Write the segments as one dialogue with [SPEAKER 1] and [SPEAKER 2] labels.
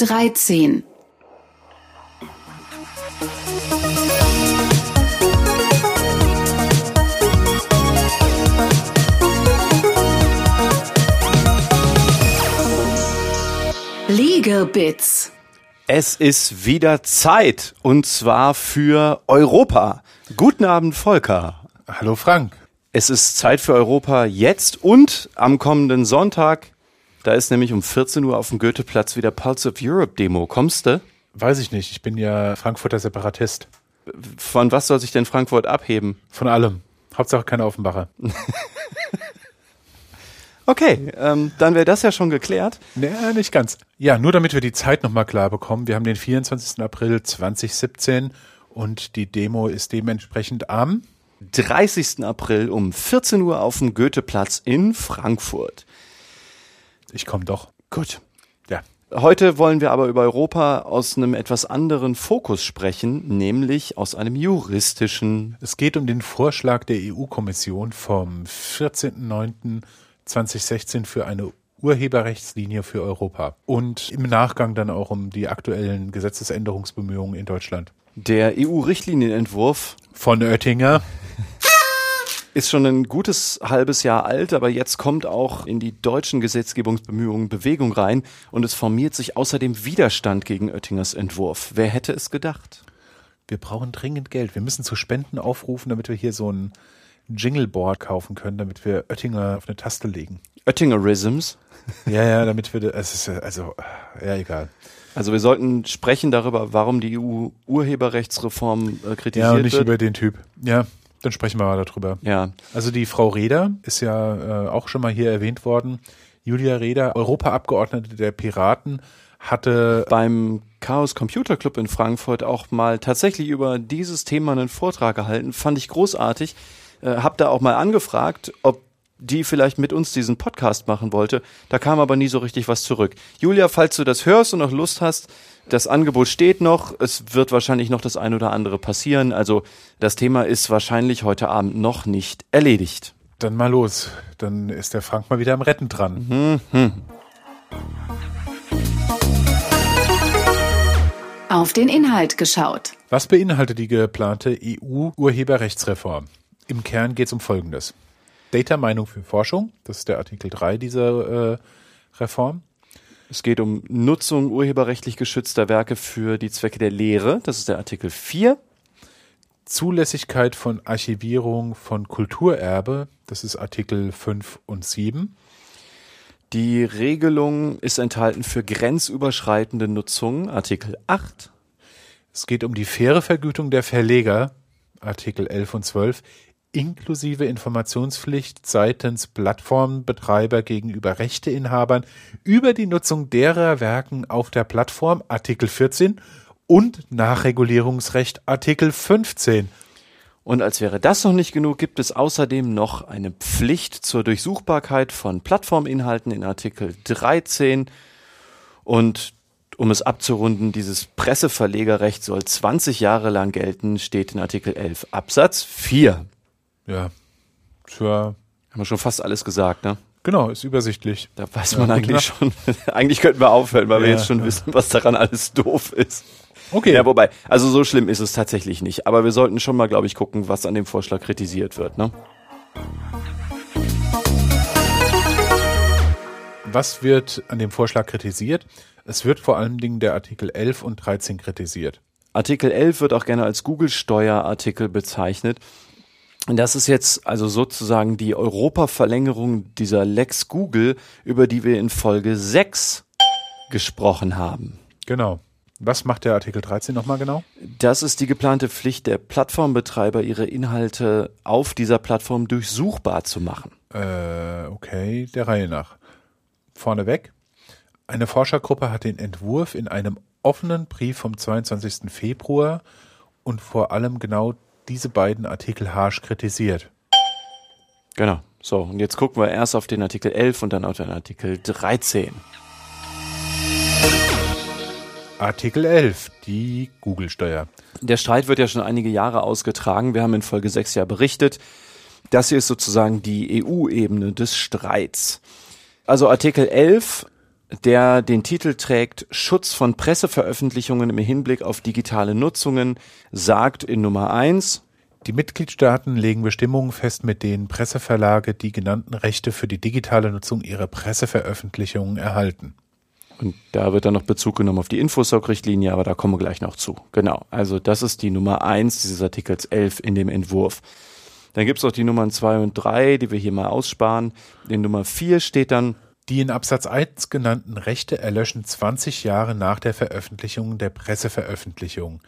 [SPEAKER 1] 13. Legal Bits.
[SPEAKER 2] Es ist wieder Zeit und zwar für Europa. Guten Abend, Volker.
[SPEAKER 3] Hallo Frank.
[SPEAKER 2] Es ist Zeit für Europa jetzt und am kommenden Sonntag. Da ist nämlich um 14 Uhr auf dem Goetheplatz wieder Pulse of Europe Demo. Kommst du?
[SPEAKER 3] Weiß ich nicht, ich bin ja Frankfurter Separatist.
[SPEAKER 2] Von was soll sich denn Frankfurt abheben?
[SPEAKER 3] Von allem. Hauptsache keine Offenbacher.
[SPEAKER 2] Okay, ähm, dann wäre das ja schon geklärt.
[SPEAKER 3] Nee, nicht ganz. Ja, nur damit wir die Zeit nochmal klar bekommen. Wir haben den 24. April 2017 und die Demo ist dementsprechend am
[SPEAKER 2] 30. April um 14 Uhr auf dem Goetheplatz in Frankfurt.
[SPEAKER 3] Ich komme doch.
[SPEAKER 2] Gut.
[SPEAKER 3] Ja.
[SPEAKER 2] Heute wollen wir aber über Europa aus einem etwas anderen Fokus sprechen, nämlich aus einem juristischen.
[SPEAKER 3] Es geht um den Vorschlag der EU-Kommission vom 14.09.2016 für eine Urheberrechtslinie für Europa und im Nachgang dann auch um die aktuellen Gesetzesänderungsbemühungen in Deutschland.
[SPEAKER 2] Der EU-Richtlinienentwurf
[SPEAKER 3] Von Oettinger.
[SPEAKER 2] ist schon ein gutes halbes Jahr alt, aber jetzt kommt auch in die deutschen Gesetzgebungsbemühungen Bewegung rein und es formiert sich außerdem Widerstand gegen Oettingers Entwurf. Wer hätte es gedacht?
[SPEAKER 3] Wir brauchen dringend Geld. Wir müssen zu Spenden aufrufen, damit wir hier so ein Jingleboard kaufen können, damit wir Oettinger auf eine Taste legen.
[SPEAKER 2] Oettingerisms.
[SPEAKER 3] Ja, ja, damit wir, es ist, also, ja, egal.
[SPEAKER 2] Also wir sollten sprechen darüber, warum die EU-Urheberrechtsreform äh, kritisiert
[SPEAKER 3] Ja, und nicht
[SPEAKER 2] wird.
[SPEAKER 3] über den Typ. Ja, dann sprechen wir mal darüber.
[SPEAKER 2] ja,
[SPEAKER 3] Also die Frau Reda ist ja äh, auch schon mal hier erwähnt worden. Julia Reda, Europaabgeordnete der Piraten, hatte
[SPEAKER 2] beim Chaos Computer Club in Frankfurt auch mal tatsächlich über dieses Thema einen Vortrag gehalten. Fand ich großartig. Äh, hab da auch mal angefragt, ob die vielleicht mit uns diesen Podcast machen wollte. Da kam aber nie so richtig was zurück. Julia, falls du das hörst und noch Lust hast, das Angebot steht noch. Es wird wahrscheinlich noch das ein oder andere passieren. Also das Thema ist wahrscheinlich heute Abend noch nicht erledigt.
[SPEAKER 3] dann mal los. Dann ist der Frank mal wieder am Retten dran.
[SPEAKER 1] Auf den Inhalt geschaut.
[SPEAKER 3] Was beinhaltet die geplante EU-Urheberrechtsreform? Im Kern geht es um Folgendes. Data Meinung für Forschung, das ist der Artikel 3 dieser äh, Reform.
[SPEAKER 2] Es geht um Nutzung urheberrechtlich geschützter Werke für die Zwecke der Lehre. Das ist der Artikel 4.
[SPEAKER 3] Zulässigkeit von Archivierung von Kulturerbe, das ist Artikel 5 und 7.
[SPEAKER 2] Die Regelung ist enthalten für grenzüberschreitende Nutzung, Artikel 8.
[SPEAKER 3] Es geht um die faire Vergütung der Verleger, Artikel 11 und 12, inklusive Informationspflicht seitens Plattformbetreiber gegenüber Rechteinhabern über die Nutzung derer Werken auf der Plattform, Artikel 14 und Nachregulierungsrecht, Artikel 15.
[SPEAKER 2] Und als wäre das noch nicht genug, gibt es außerdem noch eine Pflicht zur Durchsuchbarkeit von Plattforminhalten in Artikel 13. Und um es abzurunden, dieses Presseverlegerrecht soll 20 Jahre lang gelten, steht in Artikel 11 Absatz 4.
[SPEAKER 3] Ja, tja,
[SPEAKER 2] Haben wir schon fast alles gesagt, ne?
[SPEAKER 3] genau, ist übersichtlich.
[SPEAKER 2] Da weiß
[SPEAKER 3] Ja,
[SPEAKER 2] man
[SPEAKER 3] gut,
[SPEAKER 2] eigentlich schon. eigentlich könnten wir aufhören, weil wir
[SPEAKER 3] Ja,
[SPEAKER 2] jetzt schon
[SPEAKER 3] ja.
[SPEAKER 2] wissen, was daran alles doof ist.
[SPEAKER 3] Okay,
[SPEAKER 2] Ja, wobei, also so schlimm ist es tatsächlich nicht. Aber wir sollten schon mal, glaube ich, gucken, was an dem Vorschlag kritisiert wird. Ne?
[SPEAKER 3] was wird an dem Vorschlag kritisiert? Es wird vor allen Dingen der Artikel 11 und 13 kritisiert.
[SPEAKER 2] Artikel 11 wird auch gerne als Google-Steuerartikel bezeichnet. Und das ist jetzt also sozusagen die Europa-Verlängerung dieser Lex Google, über die wir in Folge 6 gesprochen haben.
[SPEAKER 3] Genau. Was macht der Artikel 13 nochmal genau?
[SPEAKER 2] Das ist die geplante Pflicht der Plattformbetreiber, ihre Inhalte auf dieser Plattform durchsuchbar zu machen.
[SPEAKER 3] Äh, okay, der Reihe nach. Vorneweg. Eine Forschergruppe hat den Entwurf in einem offenen Brief vom 22. Februar und vor allem genau diese beiden Artikel harsch kritisiert.
[SPEAKER 2] Genau. So, und jetzt gucken wir erst auf den Artikel 11 und dann auf den Artikel 13.
[SPEAKER 3] Artikel 11, die Google-Steuer.
[SPEAKER 2] Der Streit wird ja schon einige Jahre ausgetragen. Wir haben in Folge 6 ja berichtet. Das hier ist sozusagen die EU-Ebene des Streits. Also Artikel 11 der den Titel trägt Schutz von Presseveröffentlichungen im Hinblick auf digitale Nutzungen, sagt in Nummer eins
[SPEAKER 3] die Mitgliedstaaten legen Bestimmungen fest, mit denen Presseverlage die genannten Rechte für die digitale Nutzung ihrer Presseveröffentlichungen erhalten.
[SPEAKER 2] Und da wird dann noch Bezug genommen auf die Infosoc-Richtlinie, aber da kommen wir gleich noch zu. Genau. Also das ist die Nummer eins dieses Artikels 11 in dem Entwurf. Dann gibt's auch die Nummern zwei und drei, die wir hier mal aussparen. In Nummer vier steht dann,
[SPEAKER 3] die in Absatz 1 genannten Rechte erlöschen 20 Jahre nach der Veröffentlichung der Presseveröffentlichung.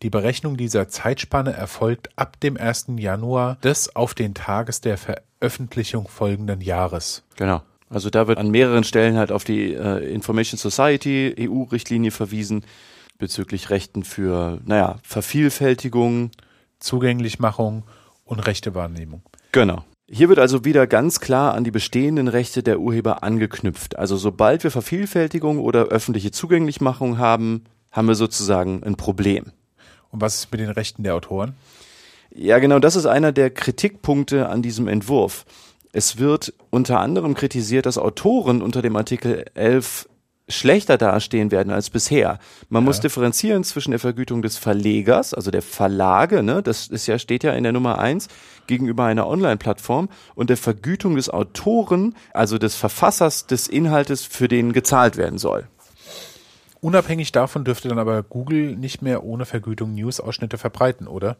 [SPEAKER 3] Die Berechnung dieser Zeitspanne erfolgt ab dem 1. Januar des auf den Tages der Veröffentlichung folgenden Jahres.
[SPEAKER 2] Genau. Also da wird an mehreren Stellen halt auf die äh, Information Society EU-Richtlinie verwiesen bezüglich Rechten für, naja, Vervielfältigung,
[SPEAKER 3] Zugänglichmachung und Rechtewahrnehmung.
[SPEAKER 2] Genau. Hier wird also wieder ganz klar an die bestehenden Rechte der Urheber angeknüpft. Also sobald wir Vervielfältigung oder öffentliche Zugänglichmachung haben, haben wir sozusagen ein Problem.
[SPEAKER 3] Und was ist mit den Rechten der Autoren?
[SPEAKER 2] Ja, genau, das ist einer der Kritikpunkte an diesem Entwurf. Es wird unter anderem kritisiert, dass Autoren unter dem Artikel 11 schlechter dastehen werden als bisher. Man ja. muss differenzieren zwischen der Vergütung des Verlegers, also der Verlage, ne, das ist ja, steht ja in der Nummer eins gegenüber einer Online-Plattform und der Vergütung des Autoren, also des Verfassers des Inhaltes, für den gezahlt werden soll.
[SPEAKER 3] Unabhängig davon dürfte dann aber Google nicht mehr ohne Vergütung News-Ausschnitte verbreiten, oder?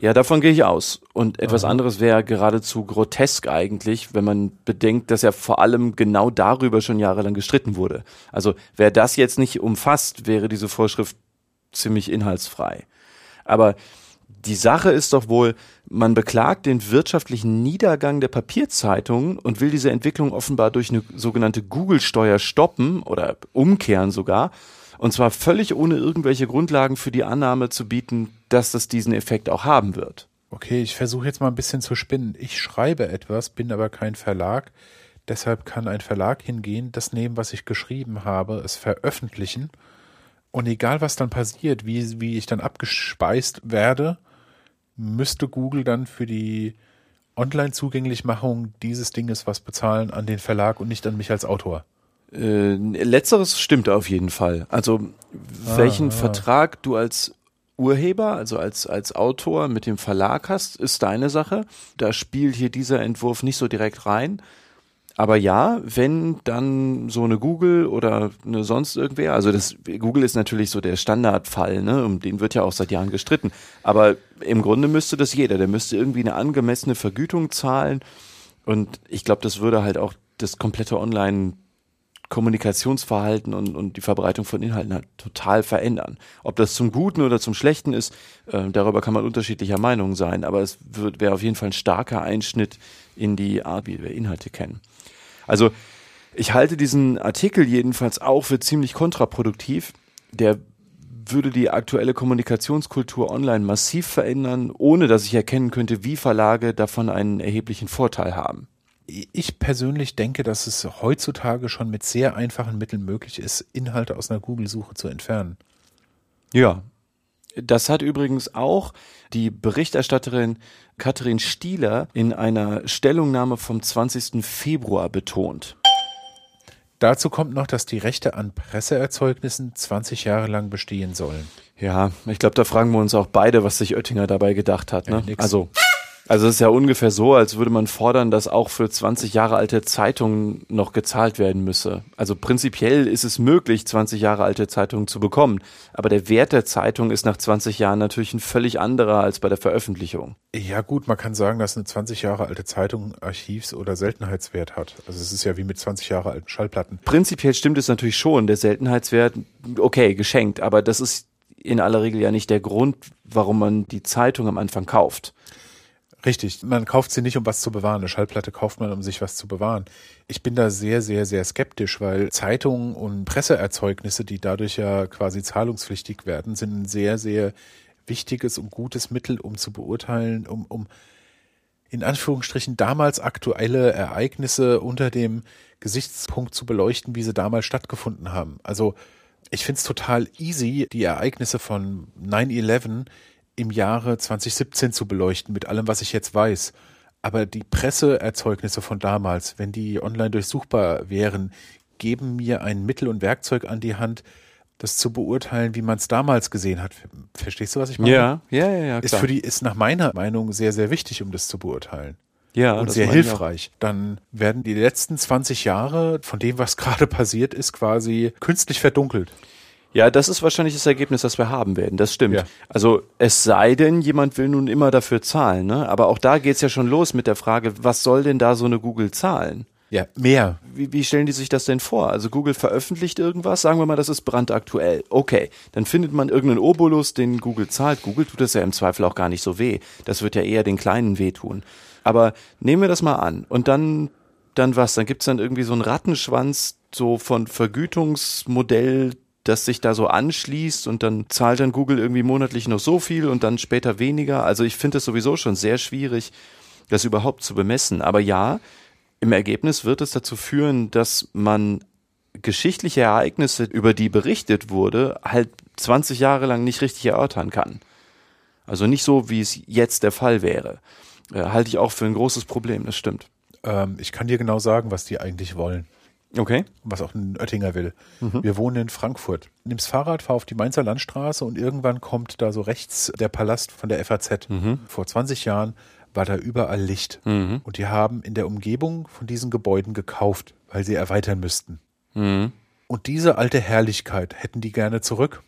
[SPEAKER 2] Ja, davon gehe ich aus. Und etwas Aha. anderes wäre geradezu grotesk eigentlich, wenn man bedenkt, dass ja vor allem genau darüber schon jahrelang gestritten wurde. Also wer das jetzt nicht umfasst, wäre diese Vorschrift ziemlich inhaltsfrei. Aber die Sache ist doch wohl, man beklagt den wirtschaftlichen Niedergang der Papierzeitungen und will diese Entwicklung offenbar durch eine sogenannte Google-Steuer stoppen oder umkehren sogar. Und zwar völlig ohne irgendwelche Grundlagen für die Annahme zu bieten, dass das diesen Effekt auch haben wird.
[SPEAKER 3] Okay, ich versuche jetzt mal ein bisschen zu spinnen. Ich schreibe etwas, bin aber kein Verlag. Deshalb kann ein Verlag hingehen, das nehmen, was ich geschrieben habe, es veröffentlichen. Und egal, was dann passiert, wie, wie ich dann abgespeist werde, müsste Google dann für die Online-Zugänglichmachung dieses Dinges was bezahlen an den Verlag und nicht an mich als Autor.
[SPEAKER 2] Äh, letzteres stimmt auf jeden Fall. Also ah, welchen ah. Vertrag du als Urheber, also als, als Autor mit dem Verlag hast, ist deine Sache. Da spielt hier dieser Entwurf nicht so direkt rein. Aber ja, wenn dann so eine Google oder eine sonst irgendwer, also das Google ist natürlich so der Standardfall, ne, um den wird ja auch seit Jahren gestritten. Aber im Grunde müsste das jeder, der müsste irgendwie eine angemessene Vergütung zahlen. Und ich glaube, das würde halt auch das komplette Online Kommunikationsverhalten und, und die Verbreitung von Inhalten halt total verändern. Ob das zum Guten oder zum Schlechten ist, äh, darüber kann man unterschiedlicher Meinung sein, aber es wäre auf jeden Fall ein starker Einschnitt in die Art, wie wir Inhalte kennen. Also ich halte diesen Artikel jedenfalls auch für ziemlich kontraproduktiv. Der würde die aktuelle Kommunikationskultur online massiv verändern, ohne dass ich erkennen könnte, wie Verlage davon einen erheblichen Vorteil haben.
[SPEAKER 3] Ich persönlich denke, dass es heutzutage schon mit sehr einfachen Mitteln möglich ist, Inhalte aus einer Google-Suche zu entfernen.
[SPEAKER 2] Ja, das hat übrigens auch die Berichterstatterin Katrin Stieler in einer Stellungnahme vom 20. Februar betont.
[SPEAKER 3] Dazu kommt noch, dass die Rechte an Presseerzeugnissen 20 Jahre lang bestehen sollen.
[SPEAKER 2] Ja, ich glaube, da fragen wir uns auch beide, was sich Oettinger dabei gedacht hat. Ne? Ja, also also es ist ja ungefähr so, als würde man fordern, dass auch für 20 Jahre alte Zeitungen noch gezahlt werden müsse. Also prinzipiell ist es möglich, 20 Jahre alte Zeitungen zu bekommen. Aber der Wert der Zeitung ist nach 20 Jahren natürlich ein völlig anderer als bei der Veröffentlichung.
[SPEAKER 3] Ja gut, man kann sagen, dass eine 20 Jahre alte Zeitung Archivs- oder Seltenheitswert hat. Also es ist ja wie mit 20 Jahre alten Schallplatten.
[SPEAKER 2] Prinzipiell stimmt es natürlich schon. Der Seltenheitswert, okay, geschenkt. Aber das ist in aller Regel ja nicht der Grund, warum man die Zeitung am Anfang kauft.
[SPEAKER 3] Richtig, man kauft sie nicht, um was zu bewahren. Eine Schallplatte kauft man, um sich was zu bewahren. Ich bin da sehr, sehr, sehr skeptisch, weil Zeitungen und Presseerzeugnisse, die dadurch ja quasi zahlungspflichtig werden, sind ein sehr, sehr wichtiges und gutes Mittel, um zu beurteilen, um, um in Anführungsstrichen damals aktuelle Ereignisse unter dem Gesichtspunkt zu beleuchten, wie sie damals stattgefunden haben. Also ich finde es total easy, die Ereignisse von 9-11 im Jahre 2017 zu beleuchten mit allem, was ich jetzt weiß. Aber die Presseerzeugnisse von damals, wenn die online durchsuchbar wären, geben mir ein Mittel und Werkzeug an die Hand, das zu beurteilen, wie man es damals gesehen hat. Verstehst du, was ich meine?
[SPEAKER 2] Ja, ja, ja, ja.
[SPEAKER 3] Ist für die, ist nach meiner Meinung sehr, sehr wichtig, um das zu beurteilen.
[SPEAKER 2] ja,
[SPEAKER 3] und sehr hilfreich. Dann werden die letzten 20 Jahre von dem, was gerade passiert ist, quasi künstlich verdunkelt.
[SPEAKER 2] Ja, das ist wahrscheinlich das Ergebnis, das wir haben werden. Das stimmt.
[SPEAKER 3] Ja.
[SPEAKER 2] Also es sei denn, jemand will nun immer dafür zahlen. Ne? Aber auch da geht's ja schon los mit der Frage, was soll denn da so eine Google zahlen?
[SPEAKER 3] Ja, mehr.
[SPEAKER 2] Wie, wie stellen die sich das denn vor? Also Google veröffentlicht irgendwas, sagen wir mal, das ist brandaktuell. Okay, dann findet man irgendeinen Obolus, den Google zahlt. Google tut das ja im Zweifel auch gar nicht so weh. Das wird ja eher den Kleinen wehtun. Aber nehmen wir das mal an und dann, dann was? Dann gibt's dann irgendwie so einen Rattenschwanz so von Vergütungsmodell, das sich da so anschließt und dann zahlt dann Google irgendwie monatlich noch so viel und dann später weniger. Also ich finde es sowieso schon sehr schwierig, das überhaupt zu bemessen. Aber ja, im Ergebnis wird es dazu führen, dass man geschichtliche Ereignisse, über die berichtet wurde, halt 20 Jahre lang nicht richtig erörtern kann. Also nicht so, wie es jetzt der Fall wäre. Äh, halte ich auch für ein großes Problem, das stimmt.
[SPEAKER 3] Ähm, ich kann dir genau sagen, was die eigentlich wollen.
[SPEAKER 2] Okay.
[SPEAKER 3] was auch ein Oettinger will. Wir wohnen in Frankfurt. Nimm's Fahrrad, fahr auf die Mainzer Landstraße und irgendwann kommt da so rechts der Palast von der FAZ. Vor 20 Jahren war da überall Licht. Und die haben in der Umgebung von diesen Gebäuden gekauft, weil sie erweitern müssten. Und diese alte Herrlichkeit hätten die gerne zurück.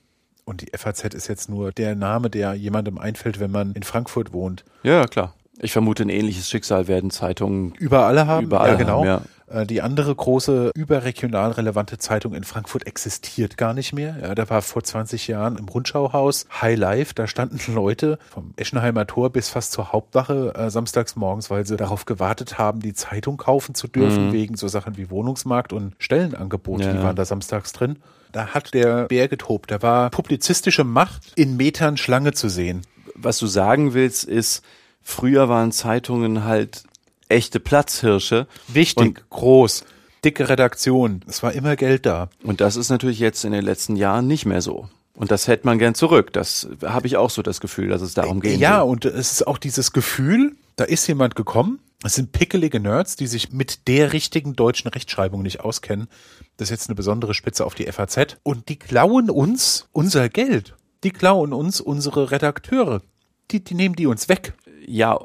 [SPEAKER 3] Und die FAZ ist jetzt nur der Name, der jemandem einfällt, wenn man in Frankfurt wohnt.
[SPEAKER 2] Ja, klar. Ich vermute, ein ähnliches Schicksal werden Zeitungen
[SPEAKER 3] Überall haben.
[SPEAKER 2] Überall
[SPEAKER 3] ja, genau.
[SPEAKER 2] haben,
[SPEAKER 3] Äh, Die andere große überregional relevante Zeitung in Frankfurt existiert gar nicht mehr. Ja, da war vor 20 Jahren im Rundschauhaus High Life. Da standen Leute vom Eschenheimer Tor bis fast zur Hauptwache äh, samstags morgens, weil sie darauf gewartet haben, die Zeitung kaufen zu dürfen, wegen so Sachen wie Wohnungsmarkt und Stellenangebote.
[SPEAKER 2] Ja.
[SPEAKER 3] Die waren da samstags drin. Da hat der Bär getobt. Da war publizistische Macht in Metern Schlange zu sehen.
[SPEAKER 2] was du sagen willst, ist, früher waren Zeitungen halt echte Platzhirsche.
[SPEAKER 3] Wichtig, groß, dicke Redaktion. Es war immer Geld da.
[SPEAKER 2] Und das ist natürlich jetzt in den letzten Jahren nicht mehr so. Und das hätte man gern zurück. Das habe ich auch so das Gefühl, dass es darum geht.
[SPEAKER 3] Ja, und es ist auch dieses Gefühl, da ist jemand gekommen, es sind pickelige Nerds, die sich mit der richtigen deutschen Rechtschreibung nicht auskennen. Das ist jetzt eine besondere Spitze auf die FAZ. Und die klauen uns unser Geld. Die klauen uns unsere Redakteure. Die, die nehmen die uns weg.
[SPEAKER 2] Ja,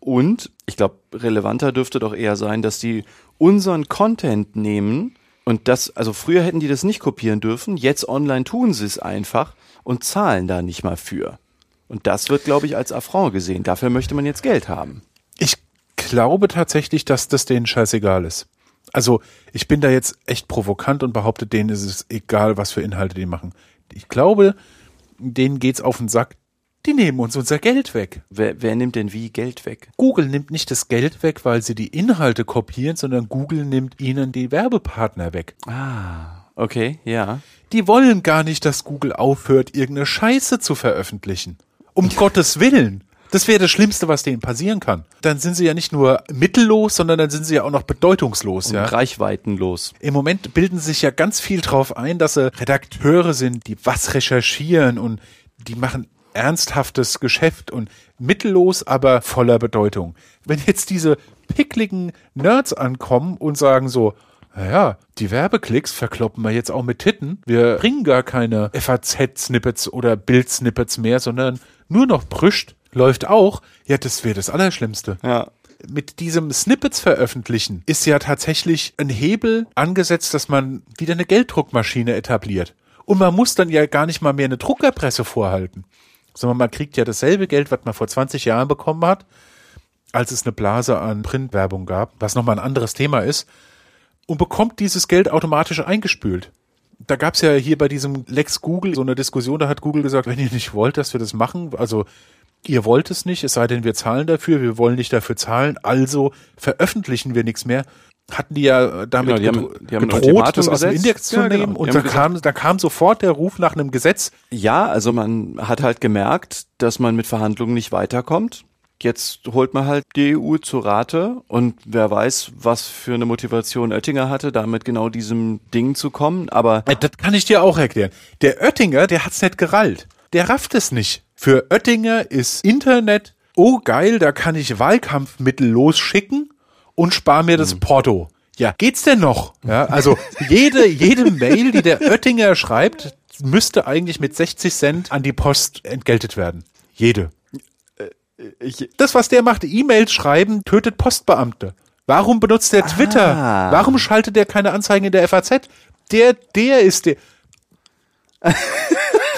[SPEAKER 2] und ich glaube, relevanter dürfte doch eher sein, dass die unseren Content nehmen und das, also früher hätten die das nicht kopieren dürfen, jetzt online tun sie es einfach und zahlen da nicht mal für. Und das wird, glaube ich, als Affront gesehen. Dafür möchte man jetzt Geld haben.
[SPEAKER 3] Ich glaube tatsächlich, dass das denen scheißegal ist. Also ich bin da jetzt echt provokant und behaupte, denen ist es egal, was für Inhalte die machen. Ich glaube, denen geht's auf den Sack. Die nehmen uns unser Geld weg.
[SPEAKER 2] Wer, wer nimmt denn wie Geld weg?
[SPEAKER 3] Google nimmt nicht das Geld weg, weil sie die Inhalte kopieren, sondern Google nimmt ihnen die Werbepartner weg.
[SPEAKER 2] Ah, okay, ja.
[SPEAKER 3] Die wollen gar nicht, dass Google aufhört, irgendeine Scheiße zu veröffentlichen. Um Gottes Willen. Das wäre das Schlimmste, was denen passieren kann. Dann sind sie ja nicht nur mittellos, sondern dann sind sie ja auch noch bedeutungslos,
[SPEAKER 2] Und
[SPEAKER 3] ja.
[SPEAKER 2] reichweitenlos.
[SPEAKER 3] Im Moment bilden sich ja ganz viel drauf ein, dass sie Redakteure sind, die was recherchieren und die machen ernsthaftes Geschäft und mittellos, aber voller Bedeutung. Wenn jetzt diese pickligen Nerds ankommen und sagen so, naja, die Werbeklicks verkloppen wir jetzt auch mit Titten. Wir bringen gar keine FAZ-Snippets oder Bild-Snippets mehr, sondern nur noch Brüscht. Läuft auch. Ja, das wäre das Allerschlimmste
[SPEAKER 2] Ja.
[SPEAKER 3] mit diesem Snippets veröffentlichen ist ja tatsächlich ein Hebel angesetzt, dass man wieder eine Gelddruckmaschine etabliert. Und man muss dann ja gar nicht mal mehr eine Druckerpresse vorhalten, sondern man kriegt ja dasselbe Geld, was man vor 20 Jahren bekommen hat, als es eine Blase an Printwerbung gab, was nochmal ein anderes Thema ist, und bekommt dieses Geld automatisch eingespült. Da gab es ja hier bei diesem Lex Google so eine Diskussion, da hat Google gesagt, wenn ihr nicht wollt, dass wir das machen, also ihr wollt es nicht, es sei denn, wir zahlen dafür, wir wollen nicht dafür zahlen, also veröffentlichen wir nichts mehr. Hatten die ja damit
[SPEAKER 2] Genau, die haben- die haben
[SPEAKER 3] gedroht, das aus dem. Index zu
[SPEAKER 2] Ja, genau.
[SPEAKER 3] nehmen.
[SPEAKER 2] Die
[SPEAKER 3] Und da kam, da kam sofort der Ruf nach einem Gesetz.
[SPEAKER 2] Ja, also man hat halt gemerkt, dass man mit Verhandlungen nicht weiterkommt. Jetzt holt man halt die EU zu Rate und wer weiß, was für eine Motivation Oettinger hatte, damit genau diesem Ding zu kommen. Aber
[SPEAKER 3] Äh, Das kann ich dir auch erklären. Der Oettinger, der hat's nicht gerallt. Der rafft es nicht. Für Oettinger ist Internet, oh geil, da kann ich Wahlkampfmittel losschicken und spare mir das Porto. Ja, geht's denn noch? Ja, also jede, jede Mail, die der Oettinger schreibt, müsste eigentlich mit 60 Cent an die Post entgeltet werden. Jede.
[SPEAKER 2] Ich,
[SPEAKER 3] Das, was der macht, E-Mails schreiben, tötet Postbeamte. Warum benutzt der Twitter?
[SPEAKER 2] Ah.
[SPEAKER 3] Warum schaltet der keine Anzeigen in der FAZ? Der, der ist der.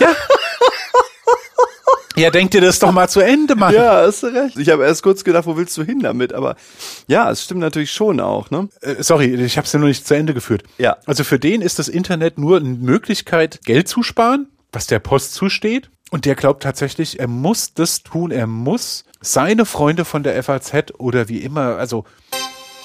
[SPEAKER 3] ja. Ja, denk dir das doch mal zu Ende, Mann.
[SPEAKER 2] ja, hast du recht. Ich habe erst kurz gedacht, wo willst du hin damit? Aber ja, es stimmt natürlich schon auch, ne?
[SPEAKER 3] Äh, sorry, ich habe es ja noch nicht zu Ende geführt.
[SPEAKER 2] Ja.
[SPEAKER 3] Also für den ist das Internet nur eine Möglichkeit, Geld zu sparen, was der Post zusteht. Und der glaubt tatsächlich, er muss das tun, er muss seine Freunde von der FAZ oder wie immer, also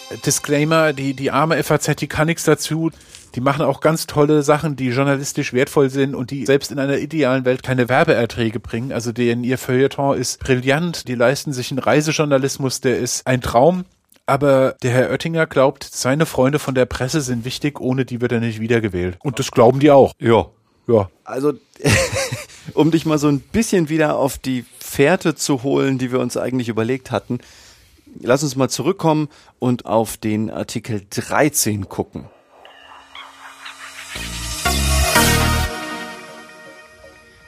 [SPEAKER 3] äh, Disclaimer, die, die arme FAZ, die kann nichts dazu. Die machen auch ganz tolle Sachen, die journalistisch wertvoll sind und die selbst in einer idealen Welt keine Werbeerträge bringen. Also deren ihr Feuilleton ist brillant. Die leisten sich einen Reisejournalismus, der ist ein Traum. Aber der Herr Oettinger glaubt, seine Freunde von der Presse sind wichtig, ohne die wird er nicht wiedergewählt. Und das glauben die auch.
[SPEAKER 2] Ja.
[SPEAKER 3] Ja.
[SPEAKER 2] Also, um dich mal so ein bisschen wieder auf die Fährte zu holen, die wir uns eigentlich überlegt hatten, lass uns mal zurückkommen und auf den Artikel 13 gucken.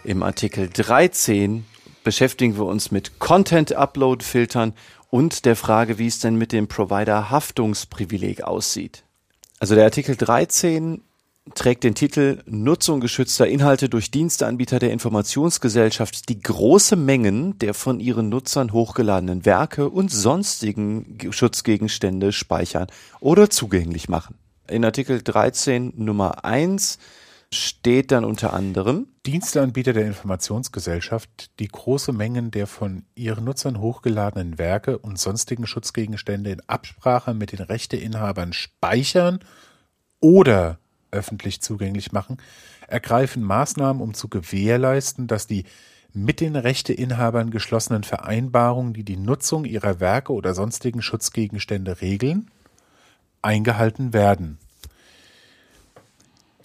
[SPEAKER 2] Im Artikel 13 beschäftigen wir uns mit Content-Upload-Filtern und der Frage, wie es denn mit dem Provider-Haftungsprivileg aussieht. Also der Artikel 13 trägt den Titel Nutzung geschützter Inhalte durch Diensteanbieter der Informationsgesellschaft, die große Mengen der von ihren Nutzern hochgeladenen Werke und sonstigen Schutzgegenstände speichern oder zugänglich machen. In Artikel 13 Nummer 1 steht dann unter anderem,
[SPEAKER 3] Diensteanbieter der Informationsgesellschaft, die große Mengen der von ihren Nutzern hochgeladenen Werke und sonstigen Schutzgegenstände in Absprache mit den Rechteinhabern speichern oder öffentlich zugänglich machen, ergreifen Maßnahmen, um zu gewährleisten, dass die mit den Rechteinhabern geschlossenen Vereinbarungen, die die Nutzung ihrer Werke oder sonstigen Schutzgegenstände regeln, eingehalten werden.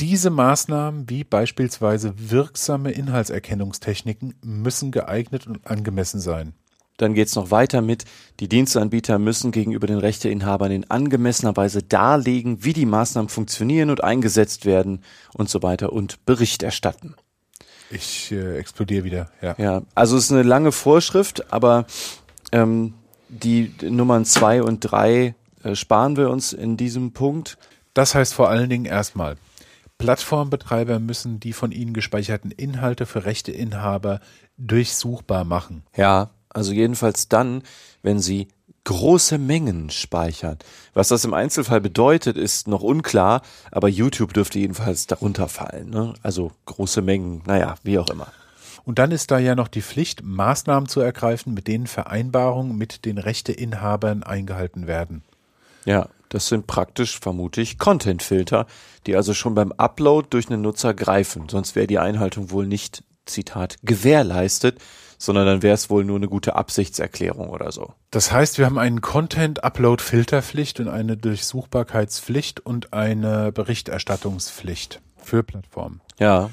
[SPEAKER 3] Diese Maßnahmen, wie beispielsweise wirksame Inhaltserkennungstechniken, müssen geeignet und angemessen sein.
[SPEAKER 2] Dann geht's noch weiter mit, die Diensteanbieter müssen gegenüber den Rechteinhabern in angemessener Weise darlegen, wie die Maßnahmen funktionieren und eingesetzt werden und so weiter und Bericht erstatten.
[SPEAKER 3] Ich äh, explodiere wieder, ja.
[SPEAKER 2] Ja, also es ist eine lange Vorschrift, aber ähm, die Nummern zwei und drei sparen wir uns in diesem Punkt.
[SPEAKER 3] Das heißt vor allen Dingen erstmal, Plattformbetreiber müssen die von ihnen gespeicherten Inhalte für Rechteinhaber durchsuchbar machen.
[SPEAKER 2] Ja, also jedenfalls dann, wenn sie große Mengen speichern. Was das im Einzelfall bedeutet, ist noch unklar, aber YouTube dürfte jedenfalls darunter fallen. Ne? Also große Mengen, naja, wie auch immer.
[SPEAKER 3] Und dann ist da ja noch die Pflicht, Maßnahmen zu ergreifen, mit denen Vereinbarungen mit den Rechteinhabern eingehalten werden.
[SPEAKER 2] Ja, das sind praktisch vermutlich Content-Filter, die also schon beim Upload durch einen Nutzer greifen. Sonst wäre die Einhaltung wohl nicht, Zitat, gewährleistet, sondern dann wäre es wohl nur eine gute Absichtserklärung oder so.
[SPEAKER 3] Das heißt, wir haben einen Content-Upload-Filterpflicht und eine Durchsuchbarkeitspflicht und eine Berichterstattungspflicht für Plattformen.
[SPEAKER 2] Ja,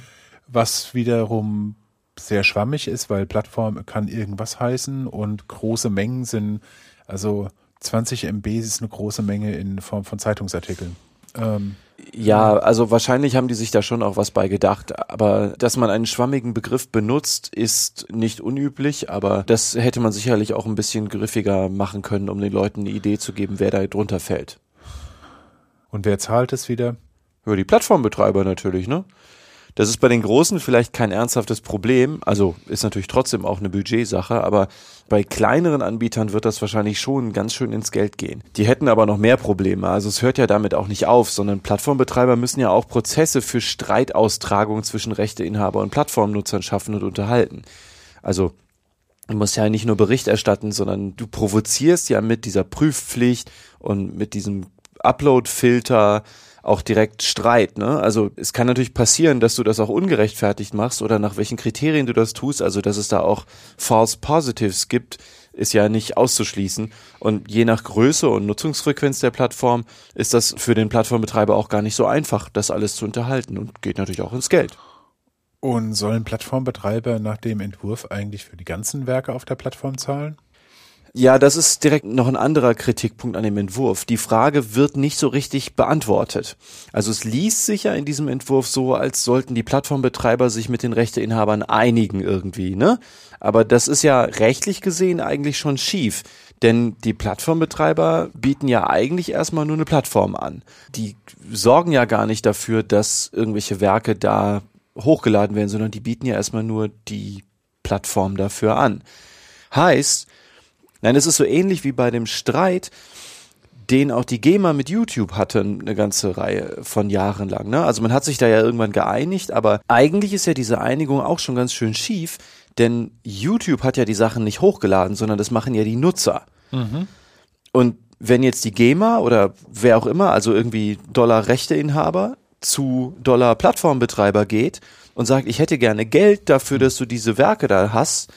[SPEAKER 3] Was wiederum sehr schwammig ist, weil Plattform kann irgendwas heißen und große Mengen sind, also 20 MB ist eine große Menge in Form von Zeitungsartikeln. Ähm,
[SPEAKER 2] Ja, also wahrscheinlich haben die sich da schon auch was bei gedacht, aber dass man einen schwammigen Begriff benutzt, ist nicht unüblich, aber das hätte man sicherlich auch ein bisschen griffiger machen können, um den Leuten eine Idee zu geben, wer da drunter fällt.
[SPEAKER 3] und wer zahlt es wieder?
[SPEAKER 2] Ja, die Plattformbetreiber natürlich, ne? Das ist bei den Großen vielleicht kein ernsthaftes Problem, also ist natürlich trotzdem auch eine Budgetsache, aber bei kleineren Anbietern wird das wahrscheinlich schon ganz schön ins Geld gehen. Die hätten aber noch mehr Probleme, also es hört ja damit auch nicht auf, sondern Plattformbetreiber müssen ja auch Prozesse für Streitaustragung zwischen Rechteinhaber und Plattformnutzern schaffen und unterhalten. Also Du musst ja nicht nur Bericht erstatten, sondern du provozierst ja mit dieser Prüfpflicht und mit diesem Upload-Filter auch direkt Streit. Ne? Also es kann natürlich passieren, dass du das auch ungerechtfertigt machst oder nach welchen Kriterien du das tust. Also dass es da auch False Positives gibt, ist ja nicht auszuschließen. Und je nach Größe und Nutzungsfrequenz der Plattform ist das für den Plattformbetreiber auch gar nicht so einfach, das alles zu unterhalten und geht natürlich auch ins Geld.
[SPEAKER 3] Und sollen Plattformbetreiber nach dem Entwurf eigentlich für die ganzen Werke auf der Plattform zahlen?
[SPEAKER 2] Ja, das ist direkt noch ein anderer Kritikpunkt an dem Entwurf. Die Frage wird nicht so richtig beantwortet. Also es liest sich ja in diesem Entwurf so, als sollten die Plattformbetreiber sich mit den Rechteinhabern einigen irgendwie, ne? Aber das ist ja rechtlich gesehen eigentlich schon schief. Denn die Plattformbetreiber bieten ja eigentlich erstmal nur eine Plattform an. Die sorgen ja gar nicht dafür, dass irgendwelche Werke da hochgeladen werden, sondern die bieten ja erstmal nur die Plattform dafür an. Heißt, Nein, es ist so ähnlich wie bei dem Streit, den auch die GEMA mit YouTube hatte, eine ganze Reihe von Jahren lang. Ne? Also man hat sich da ja irgendwann geeinigt, aber eigentlich ist ja diese Einigung auch schon ganz schön schief, denn YouTube hat ja die Sachen nicht hochgeladen, sondern das machen ja die Nutzer. Mhm. Und wenn jetzt die GEMA oder wer auch immer, also irgendwie Dollar Rechteinhaber zu Dollar Plattformbetreiber geht und sagt, ich hätte gerne Geld dafür, dass du diese Werke da hast,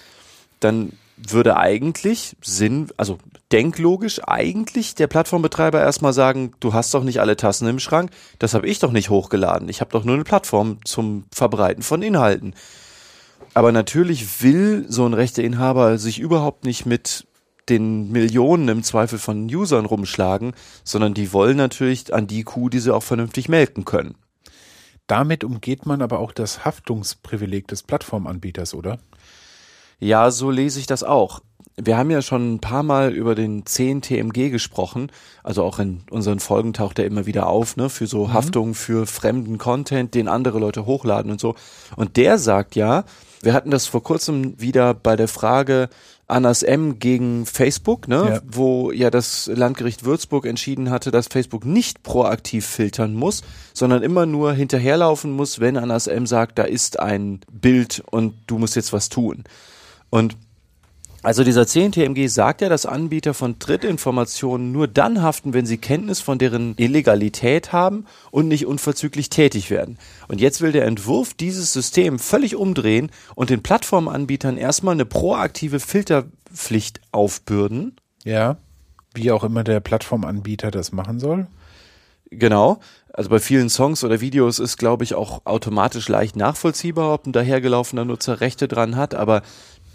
[SPEAKER 2] dann würde eigentlich Sinn, also denklogisch eigentlich der Plattformbetreiber erstmal sagen, du hast doch nicht alle Tassen im Schrank, das habe ich doch nicht hochgeladen. Ich habe doch nur eine Plattform zum Verbreiten von Inhalten. Aber natürlich will so ein Rechteinhaber sich überhaupt nicht mit den Millionen im Zweifel von Usern rumschlagen, sondern die wollen natürlich an die Kuh, die sie auch vernünftig melken können.
[SPEAKER 3] Damit umgeht man aber auch das Haftungsprivileg des Plattformanbieters, oder?
[SPEAKER 2] Ja, so lese ich das auch. Wir haben ja schon ein paar Mal über den 10 TMG gesprochen, also auch in unseren Folgen taucht er immer wieder auf, ne, für so mhm. Haftung für fremden Content, den andere Leute hochladen und so. Und der sagt ja, wir hatten das vor kurzem wieder bei der Frage Annas M gegen Facebook, ne, ja. wo ja das Landgericht Würzburg entschieden hatte, dass Facebook nicht proaktiv filtern muss, sondern immer nur hinterherlaufen muss, wenn Annas M sagt, da ist ein Bild und du musst jetzt was tun. Und also dieser 10 TMG sagt ja, dass Anbieter von Drittinformationen nur dann haften, wenn sie Kenntnis von deren Illegalität haben und nicht unverzüglich tätig werden. Und jetzt will der Entwurf dieses System völlig umdrehen und den Plattformanbietern erstmal eine proaktive Filterpflicht aufbürden.
[SPEAKER 3] Ja, wie auch immer der Plattformanbieter das machen soll.
[SPEAKER 2] Genau. Also bei vielen Songs oder Videos ist, glaube ich, auch automatisch leicht nachvollziehbar, ob ein dahergelaufener Nutzer Rechte dran hat, aber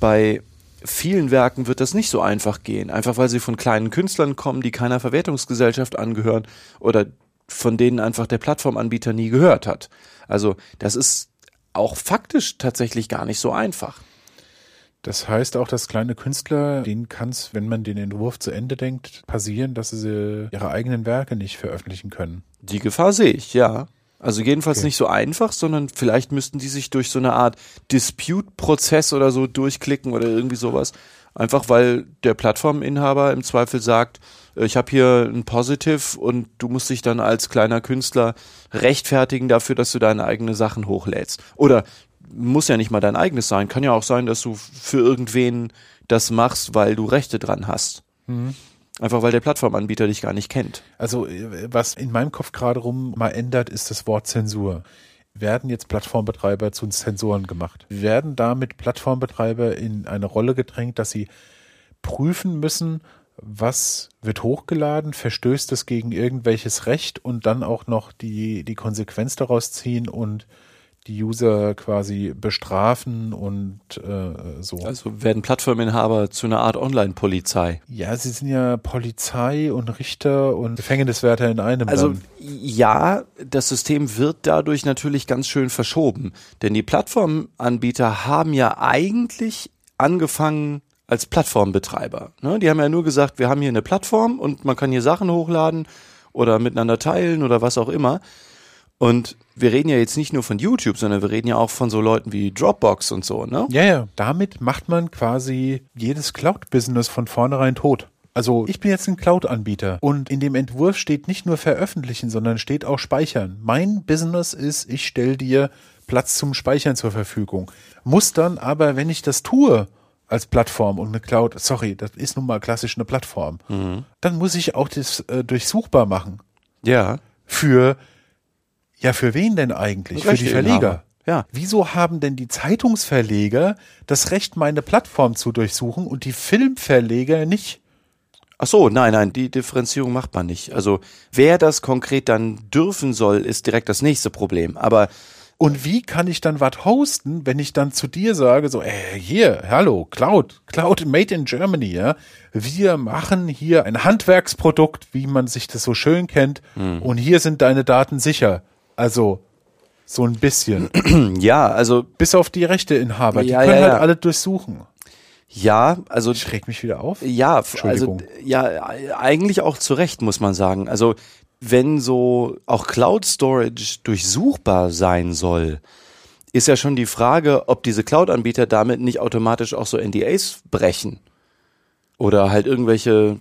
[SPEAKER 2] bei vielen Werken wird das nicht so einfach gehen, einfach weil sie von kleinen Künstlern kommen, die keiner Verwertungsgesellschaft angehören oder von denen einfach der Plattformanbieter nie gehört hat. Also das ist auch faktisch tatsächlich gar nicht so einfach.
[SPEAKER 3] Das heißt auch, dass kleine Künstler, denen kann es, wenn man den Entwurf zu Ende denkt, passieren, dass sie ihre eigenen Werke nicht veröffentlichen können.
[SPEAKER 2] Die Gefahr sehe ich, ja. Also jedenfalls okay. nicht so einfach, sondern vielleicht müssten die sich durch so eine Art Dispute-Prozess oder so durchklicken oder irgendwie sowas. Einfach weil der Plattforminhaber im Zweifel sagt, äh, ich habe hier ein Positive und du musst dich dann als kleiner Künstler rechtfertigen dafür, dass du deine eigenen Sachen hochlädst. Oder muss ja nicht mal dein eigenes sein. Kann ja auch sein, dass du für irgendwen das machst, weil du Rechte dran hast. Mhm. Einfach weil der Plattformanbieter dich gar nicht kennt.
[SPEAKER 3] Also äh, was in meinem Kopf gerade rum mal ändert, ist das Wort Zensur. Werden jetzt Plattformbetreiber zu Zensoren gemacht? Werden damit Plattformbetreiber in eine Rolle gedrängt, dass sie prüfen müssen, was wird hochgeladen, verstößt es gegen irgendwelches Recht und dann auch noch die, die Konsequenz daraus ziehen und die User quasi bestrafen und äh, so.
[SPEAKER 2] Also werden Plattforminhaber zu einer Art Online-Polizei.
[SPEAKER 3] Ja, sie sind ja Polizei und Richter und Gefängniswärter in einem.
[SPEAKER 2] Also dann. ja, das System wird dadurch natürlich ganz schön verschoben, denn die Plattformanbieter haben ja eigentlich angefangen als Plattformbetreiber. Ne? Die haben ja nur gesagt, wir haben hier eine Plattform und man kann hier Sachen hochladen oder miteinander teilen oder was auch immer. Und wir reden ja jetzt nicht nur von YouTube, sondern wir reden ja auch von so Leuten wie Dropbox und so, ne?
[SPEAKER 3] Ja, ja. Damit macht man quasi jedes Cloud-Business von vornherein tot. Also ich bin jetzt ein Cloud-Anbieter und in dem Entwurf steht nicht nur veröffentlichen, sondern steht auch speichern. Mein Business ist, ich stelle dir Platz zum Speichern zur Verfügung. Muss dann aber, wenn ich das tue, als Plattform und eine Cloud, sorry, das ist nun mal klassisch eine Plattform, mhm. dann muss ich auch das äh, durchsuchbar machen.
[SPEAKER 2] Ja.
[SPEAKER 3] Für ja, für wen denn eigentlich? Für die Verleger.
[SPEAKER 2] Ja.
[SPEAKER 3] Wieso haben denn die Zeitungsverleger das Recht, meine Plattform zu durchsuchen und die Filmverleger nicht?
[SPEAKER 2] Ach so, nein, nein, die Differenzierung macht man nicht. Also wer das konkret dann dürfen soll, ist direkt das nächste Problem. Aber
[SPEAKER 3] Und wie kann ich dann was hosten, wenn ich dann zu dir sage, so, äh, hier, hallo, Cloud, Cloud made in Germany, ja. Wir machen hier ein Handwerksprodukt, wie man sich das so schön kennt.
[SPEAKER 2] Hm.
[SPEAKER 3] Und hier sind deine Daten sicher. Also, so ein bisschen.
[SPEAKER 2] Ja, also
[SPEAKER 3] Bis auf die Rechteinhaber, die
[SPEAKER 2] Ja,
[SPEAKER 3] können
[SPEAKER 2] ja,
[SPEAKER 3] halt
[SPEAKER 2] ja.
[SPEAKER 3] alle durchsuchen.
[SPEAKER 2] ja, also
[SPEAKER 3] Ich reg mich wieder auf.
[SPEAKER 2] Ja, also ja, eigentlich auch zu Recht, muss man sagen. Also wenn so auch Cloud Storage durchsuchbar sein soll, ist ja schon die Frage, ob diese Cloud-Anbieter damit nicht automatisch auch so NDAs brechen. Oder halt irgendwelche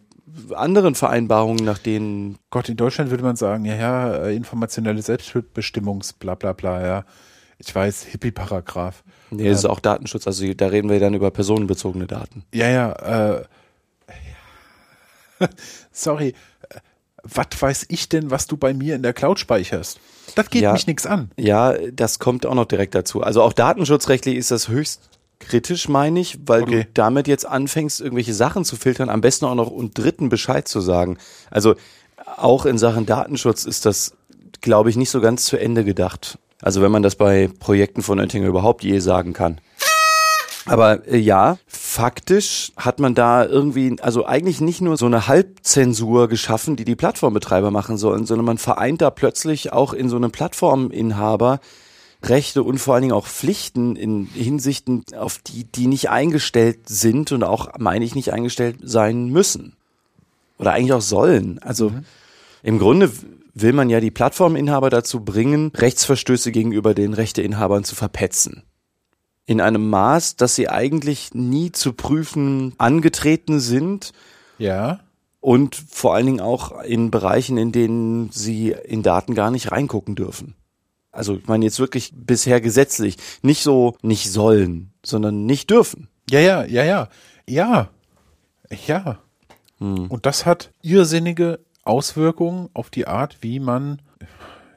[SPEAKER 2] anderen Vereinbarungen, nach denen
[SPEAKER 3] Gott, in Deutschland würde man sagen, ja, ja, äh, informationelle Selbstbestimmungs, bla bla bla, ja. Ich weiß, Hippie-Paragraph.
[SPEAKER 2] Nee, das ist auch Datenschutz, also da reden wir dann über personenbezogene Daten.
[SPEAKER 3] Ja, ja, äh, sorry, äh, was weiß ich denn, was du bei mir in der Cloud speicherst? Das geht
[SPEAKER 2] Ja.
[SPEAKER 3] mich nichts an.
[SPEAKER 2] Ja, das kommt auch noch direkt dazu. Also auch datenschutzrechtlich ist das höchst kritisch, meine ich, weil
[SPEAKER 3] Okay.
[SPEAKER 2] du damit jetzt anfängst, irgendwelche Sachen zu filtern, am besten auch noch und Dritten Bescheid zu sagen. Also auch in Sachen Datenschutz ist das, glaube ich, nicht so ganz zu Ende gedacht. Also wenn man das bei Projekten von Oettinger überhaupt je sagen kann. Aber äh, ja, faktisch hat man da irgendwie, also eigentlich nicht nur so eine Halbzensur geschaffen, die die Plattformbetreiber machen sollen, sondern man vereint da plötzlich auch in so einem Plattforminhaber Rechte und vor allen Dingen auch Pflichten in Hinsichten, auf die, die nicht eingestellt sind und auch, meine ich, nicht eingestellt sein müssen. Oder eigentlich auch sollen. Also im Grunde will man ja die Plattforminhaber dazu bringen, Rechtsverstöße gegenüber den Rechteinhabern zu verpetzen in einem Maß, dass sie eigentlich nie zu prüfen angetreten sind
[SPEAKER 3] Ja.
[SPEAKER 2] und vor allen Dingen auch in Bereichen, in denen sie in Daten gar nicht reingucken dürfen. Also ich meine jetzt wirklich bisher gesetzlich, nicht so nicht sollen, sondern nicht dürfen.
[SPEAKER 3] Ja, ja, ja, ja. Ja. Ja. Und das hat irrsinnige Auswirkungen auf die Art, wie man,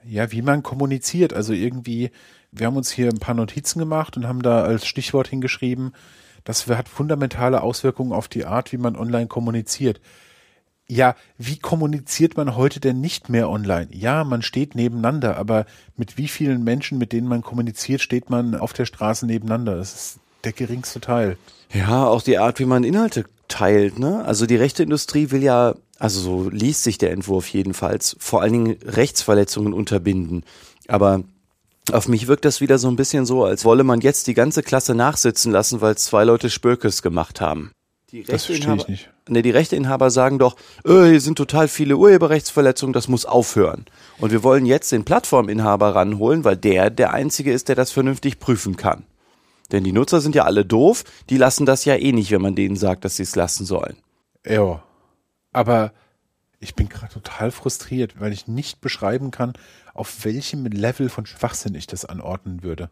[SPEAKER 3] ja, wie man kommuniziert. Also irgendwie, wir haben uns hier ein paar Notizen gemacht und haben da als Stichwort hingeschrieben, das hat fundamentale Auswirkungen auf die Art, wie man online kommuniziert. Ja, wie kommuniziert man heute denn nicht mehr online? Ja, man steht nebeneinander, aber mit wie vielen Menschen, mit denen man kommuniziert, steht man auf der Straße nebeneinander? Das ist der geringste Teil.
[SPEAKER 2] Ja, auch die Art, wie man Inhalte teilt, ne? Also die Rechteindustrie will ja, also so liest sich der Entwurf jedenfalls, vor allen Dingen Rechtsverletzungen unterbinden. Aber auf mich wirkt das wieder so ein bisschen so, als wolle man jetzt die ganze Klasse nachsitzen lassen, weil zwei Leute Spökes gemacht haben. Die
[SPEAKER 3] Das verstehe ich nicht.
[SPEAKER 2] Ne, die Rechteinhaber sagen doch, äh, hier sind total viele Urheberrechtsverletzungen, das muss aufhören. Und wir wollen jetzt den Plattforminhaber ranholen, weil der der Einzige ist, der das vernünftig prüfen kann. Denn die Nutzer sind ja alle doof, die lassen das ja eh nicht, wenn man denen sagt, dass sie es lassen sollen.
[SPEAKER 3] Ja. Aber ich bin gerade total frustriert, weil ich nicht beschreiben kann, auf welchem Level von Schwachsinn ich das anordnen würde.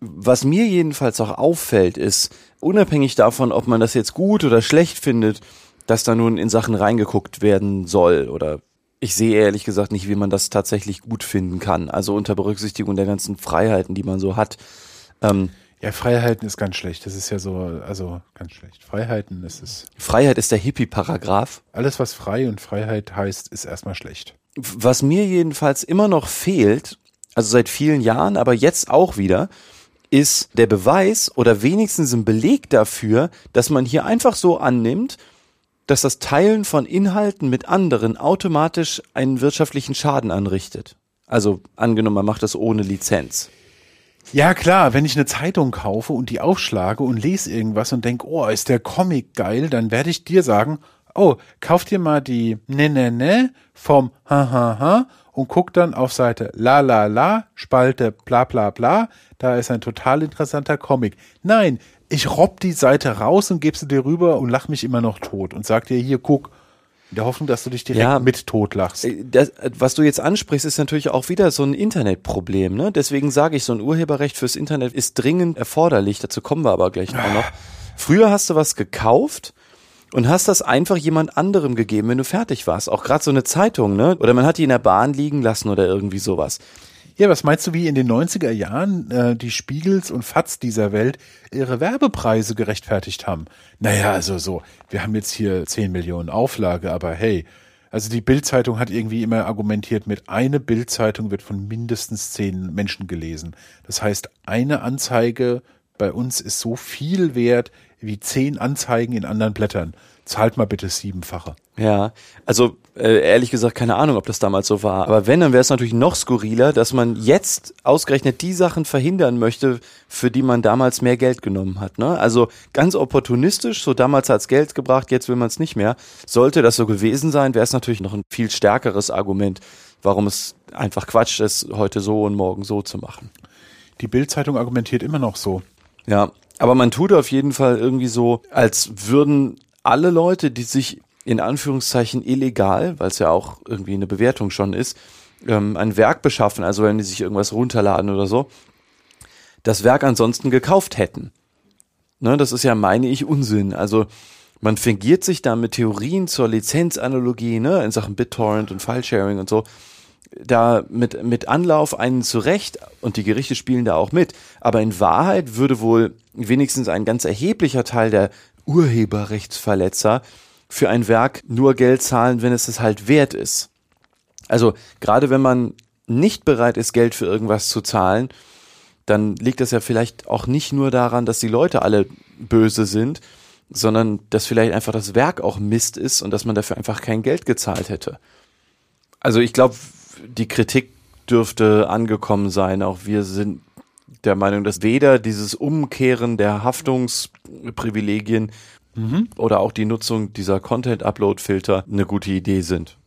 [SPEAKER 2] Was mir jedenfalls auch auffällt, ist, unabhängig davon, ob man das jetzt gut oder schlecht findet, dass da nun in Sachen reingeguckt werden soll oder ich sehe ehrlich gesagt nicht, wie man das tatsächlich gut finden kann. Also unter Berücksichtigung der ganzen Freiheiten, die man so hat. Ähm,
[SPEAKER 3] Ja, Freiheiten ist ganz schlecht. Das ist ja so, also ganz schlecht. Freiheiten ist es.
[SPEAKER 2] Freiheit ist der Hippie-Paragraph.
[SPEAKER 3] Alles, was frei und Freiheit heißt, ist erstmal schlecht.
[SPEAKER 2] Was mir jedenfalls immer noch fehlt, also seit vielen Jahren, aber jetzt auch wieder, ist der Beweis oder wenigstens ein Beleg dafür, dass man hier einfach so annimmt, dass das Teilen von Inhalten mit anderen automatisch einen wirtschaftlichen Schaden anrichtet. Also angenommen, man macht das ohne Lizenz.
[SPEAKER 3] Ja, klar, wenn ich eine Zeitung kaufe und die aufschlage und lese irgendwas und denke, oh, ist der Comic geil, dann werde ich dir sagen, oh, kauf dir mal die ne ne ne vom ha ha ha und guck dann auf Seite la la la, Spalte bla bla bla, da ist ein total interessanter Comic. Nein, ich robb die Seite raus und gebe sie dir rüber und lach mich immer noch tot und sag dir, hier, guck, in der Hoffnung, dass du dich direkt
[SPEAKER 2] Ja.
[SPEAKER 3] mit tot lachst.
[SPEAKER 2] Äh, Das, äh, was du jetzt ansprichst, ist natürlich auch wieder so ein Internetproblem. Ne? Deswegen sage ich, so ein Urheberrecht fürs Internet ist dringend erforderlich. Dazu kommen wir aber gleich auch noch. Früher hast du was gekauft und hast das einfach jemand anderem gegeben, wenn du fertig warst. Auch gerade so eine Zeitung, ne? Oder man hat die in der Bahn liegen lassen oder irgendwie sowas.
[SPEAKER 3] Ja, was meinst du, wie in den 90er Jahren äh, die Spiegels und Fats dieser Welt ihre Werbepreise gerechtfertigt haben? Naja, also so, wir haben jetzt hier 10 Millionen Auflage, aber hey, Also die Bildzeitung hat irgendwie immer argumentiert mit eine Bildzeitung wird von mindestens zehn Menschen gelesen. Das heißt, eine Anzeige bei uns ist so viel wert wie zehn Anzeigen in anderen Blättern. Zahlt mal bitte siebenfache.
[SPEAKER 2] Ja, also äh, ehrlich gesagt keine Ahnung, ob das damals so war. Aber wenn, dann wäre es natürlich noch skurriler, dass man jetzt ausgerechnet die Sachen verhindern möchte, für die man damals mehr Geld genommen hat. Ne? Also ganz opportunistisch, so damals hat's Geld gebracht, jetzt will man es nicht mehr. Sollte das so gewesen sein, wäre es natürlich noch ein viel stärkeres Argument, warum es einfach Quatsch ist, heute so und morgen so zu machen.
[SPEAKER 3] Die Bildzeitung argumentiert immer noch so.
[SPEAKER 2] Ja, aber man tut auf jeden Fall irgendwie so, als würden alle Leute, die sich in Anführungszeichen illegal, weil es ja auch irgendwie eine Bewertung schon ist, ähm, ein Werk beschaffen, also wenn die sich irgendwas runterladen oder so, das Werk ansonsten gekauft hätten. Ne, das ist ja, meine ich, Unsinn. Also man fingiert sich da mit Theorien zur Lizenzanalogie, ne, in Sachen BitTorrent und Filesharing und so, da mit, mit Anlauf einen zurecht und die Gerichte spielen da auch mit. Aber in Wahrheit würde wohl wenigstens ein ganz erheblicher Teil der Urheberrechtsverletzer für ein Werk nur Geld zahlen, wenn es es halt wert ist. Also gerade wenn man nicht bereit ist, Geld für irgendwas zu zahlen, dann liegt das ja vielleicht auch nicht nur daran, dass die Leute alle böse sind, sondern dass vielleicht einfach das Werk auch Mist ist und dass man dafür einfach kein Geld gezahlt hätte. Also ich glaube, die Kritik dürfte angekommen sein. Auch wir sind der Meinung, dass weder dieses Umkehren der Haftungsprivilegien mhm. oder auch die Nutzung dieser Content-Upload-Filter eine gute Idee sind.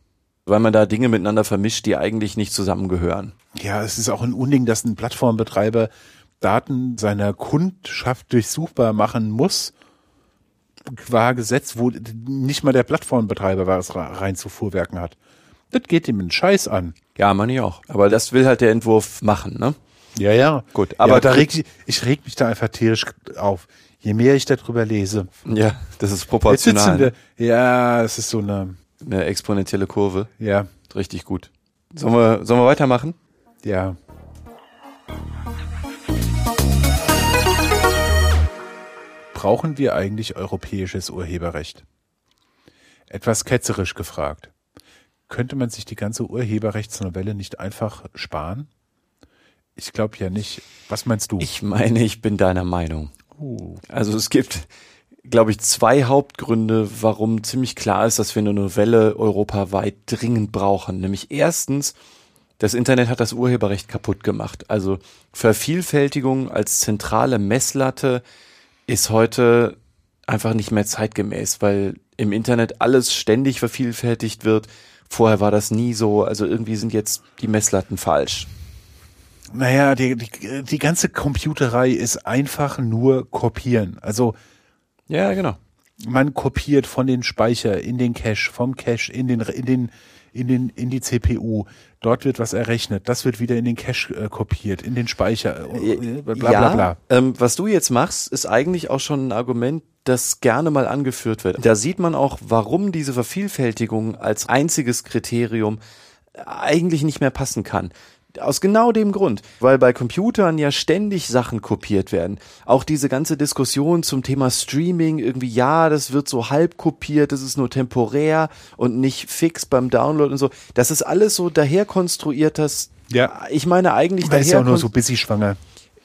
[SPEAKER 2] Weil man da Dinge miteinander vermischt, die eigentlich nicht zusammengehören.
[SPEAKER 3] Ja, es ist auch ein Unding, dass ein Plattformbetreiber Daten seiner Kundschaft durchsuchbar machen muss, qua Gesetz, wo nicht mal der Plattformbetreiber was rein zu Fuhrwerken hat. Das geht ihm einen Scheiß an.
[SPEAKER 2] Ja, man ich auch. Aber das will halt der Entwurf machen, ne?
[SPEAKER 3] Ja, ja.
[SPEAKER 2] Gut,
[SPEAKER 3] aber ja, da reg ich, ich reg mich da einfach tierisch auf. Je mehr ich darüber lese.
[SPEAKER 2] Ja, das ist proportional.
[SPEAKER 3] Wir, ja, es ist so eine
[SPEAKER 2] eine exponentielle Kurve.
[SPEAKER 3] Ja,
[SPEAKER 2] richtig gut. Sollen wir sollen wir weitermachen?
[SPEAKER 3] Ja. Brauchen wir eigentlich europäisches Urheberrecht? Etwas ketzerisch gefragt. Könnte man sich die ganze Urheberrechtsnovelle nicht einfach sparen? Ich glaube ja nicht. Was meinst du?
[SPEAKER 2] Ich meine, ich bin deiner Meinung. Uh. Also es gibt, glaube ich, zwei Hauptgründe, warum ziemlich klar ist, dass wir eine Novelle europaweit dringend brauchen. Nämlich erstens, das Internet hat das Urheberrecht kaputt gemacht. Also Vervielfältigung als zentrale Messlatte ist heute einfach nicht mehr zeitgemäß, weil im Internet alles ständig vervielfältigt wird. Vorher war das nie so. Also irgendwie sind jetzt die Messlatten falsch.
[SPEAKER 3] Naja, die, die, die ganze Computerei ist einfach nur kopieren. Also
[SPEAKER 2] ja, genau.
[SPEAKER 3] Man kopiert von den Speicher in den Cache, vom Cache in den in den in den in die CPU. Dort wird was errechnet. Das wird wieder in den Cache äh, kopiert, in den Speicher. Äh,
[SPEAKER 2] bla bla ja, bla. Ähm, was du jetzt machst, ist eigentlich auch schon ein Argument, das gerne mal angeführt wird. Da sieht man auch, warum diese Vervielfältigung als einziges Kriterium eigentlich nicht mehr passen kann. Aus genau dem Grund, weil bei Computern ja ständig Sachen kopiert werden. Auch diese ganze Diskussion zum Thema Streaming, irgendwie, ja, das wird so halb kopiert, das ist nur temporär und nicht fix beim Download und so. Das ist alles so daher konstruiert, dass,
[SPEAKER 3] ja.
[SPEAKER 2] ich meine eigentlich
[SPEAKER 3] daher. ist ja auch nur so busy schwanger.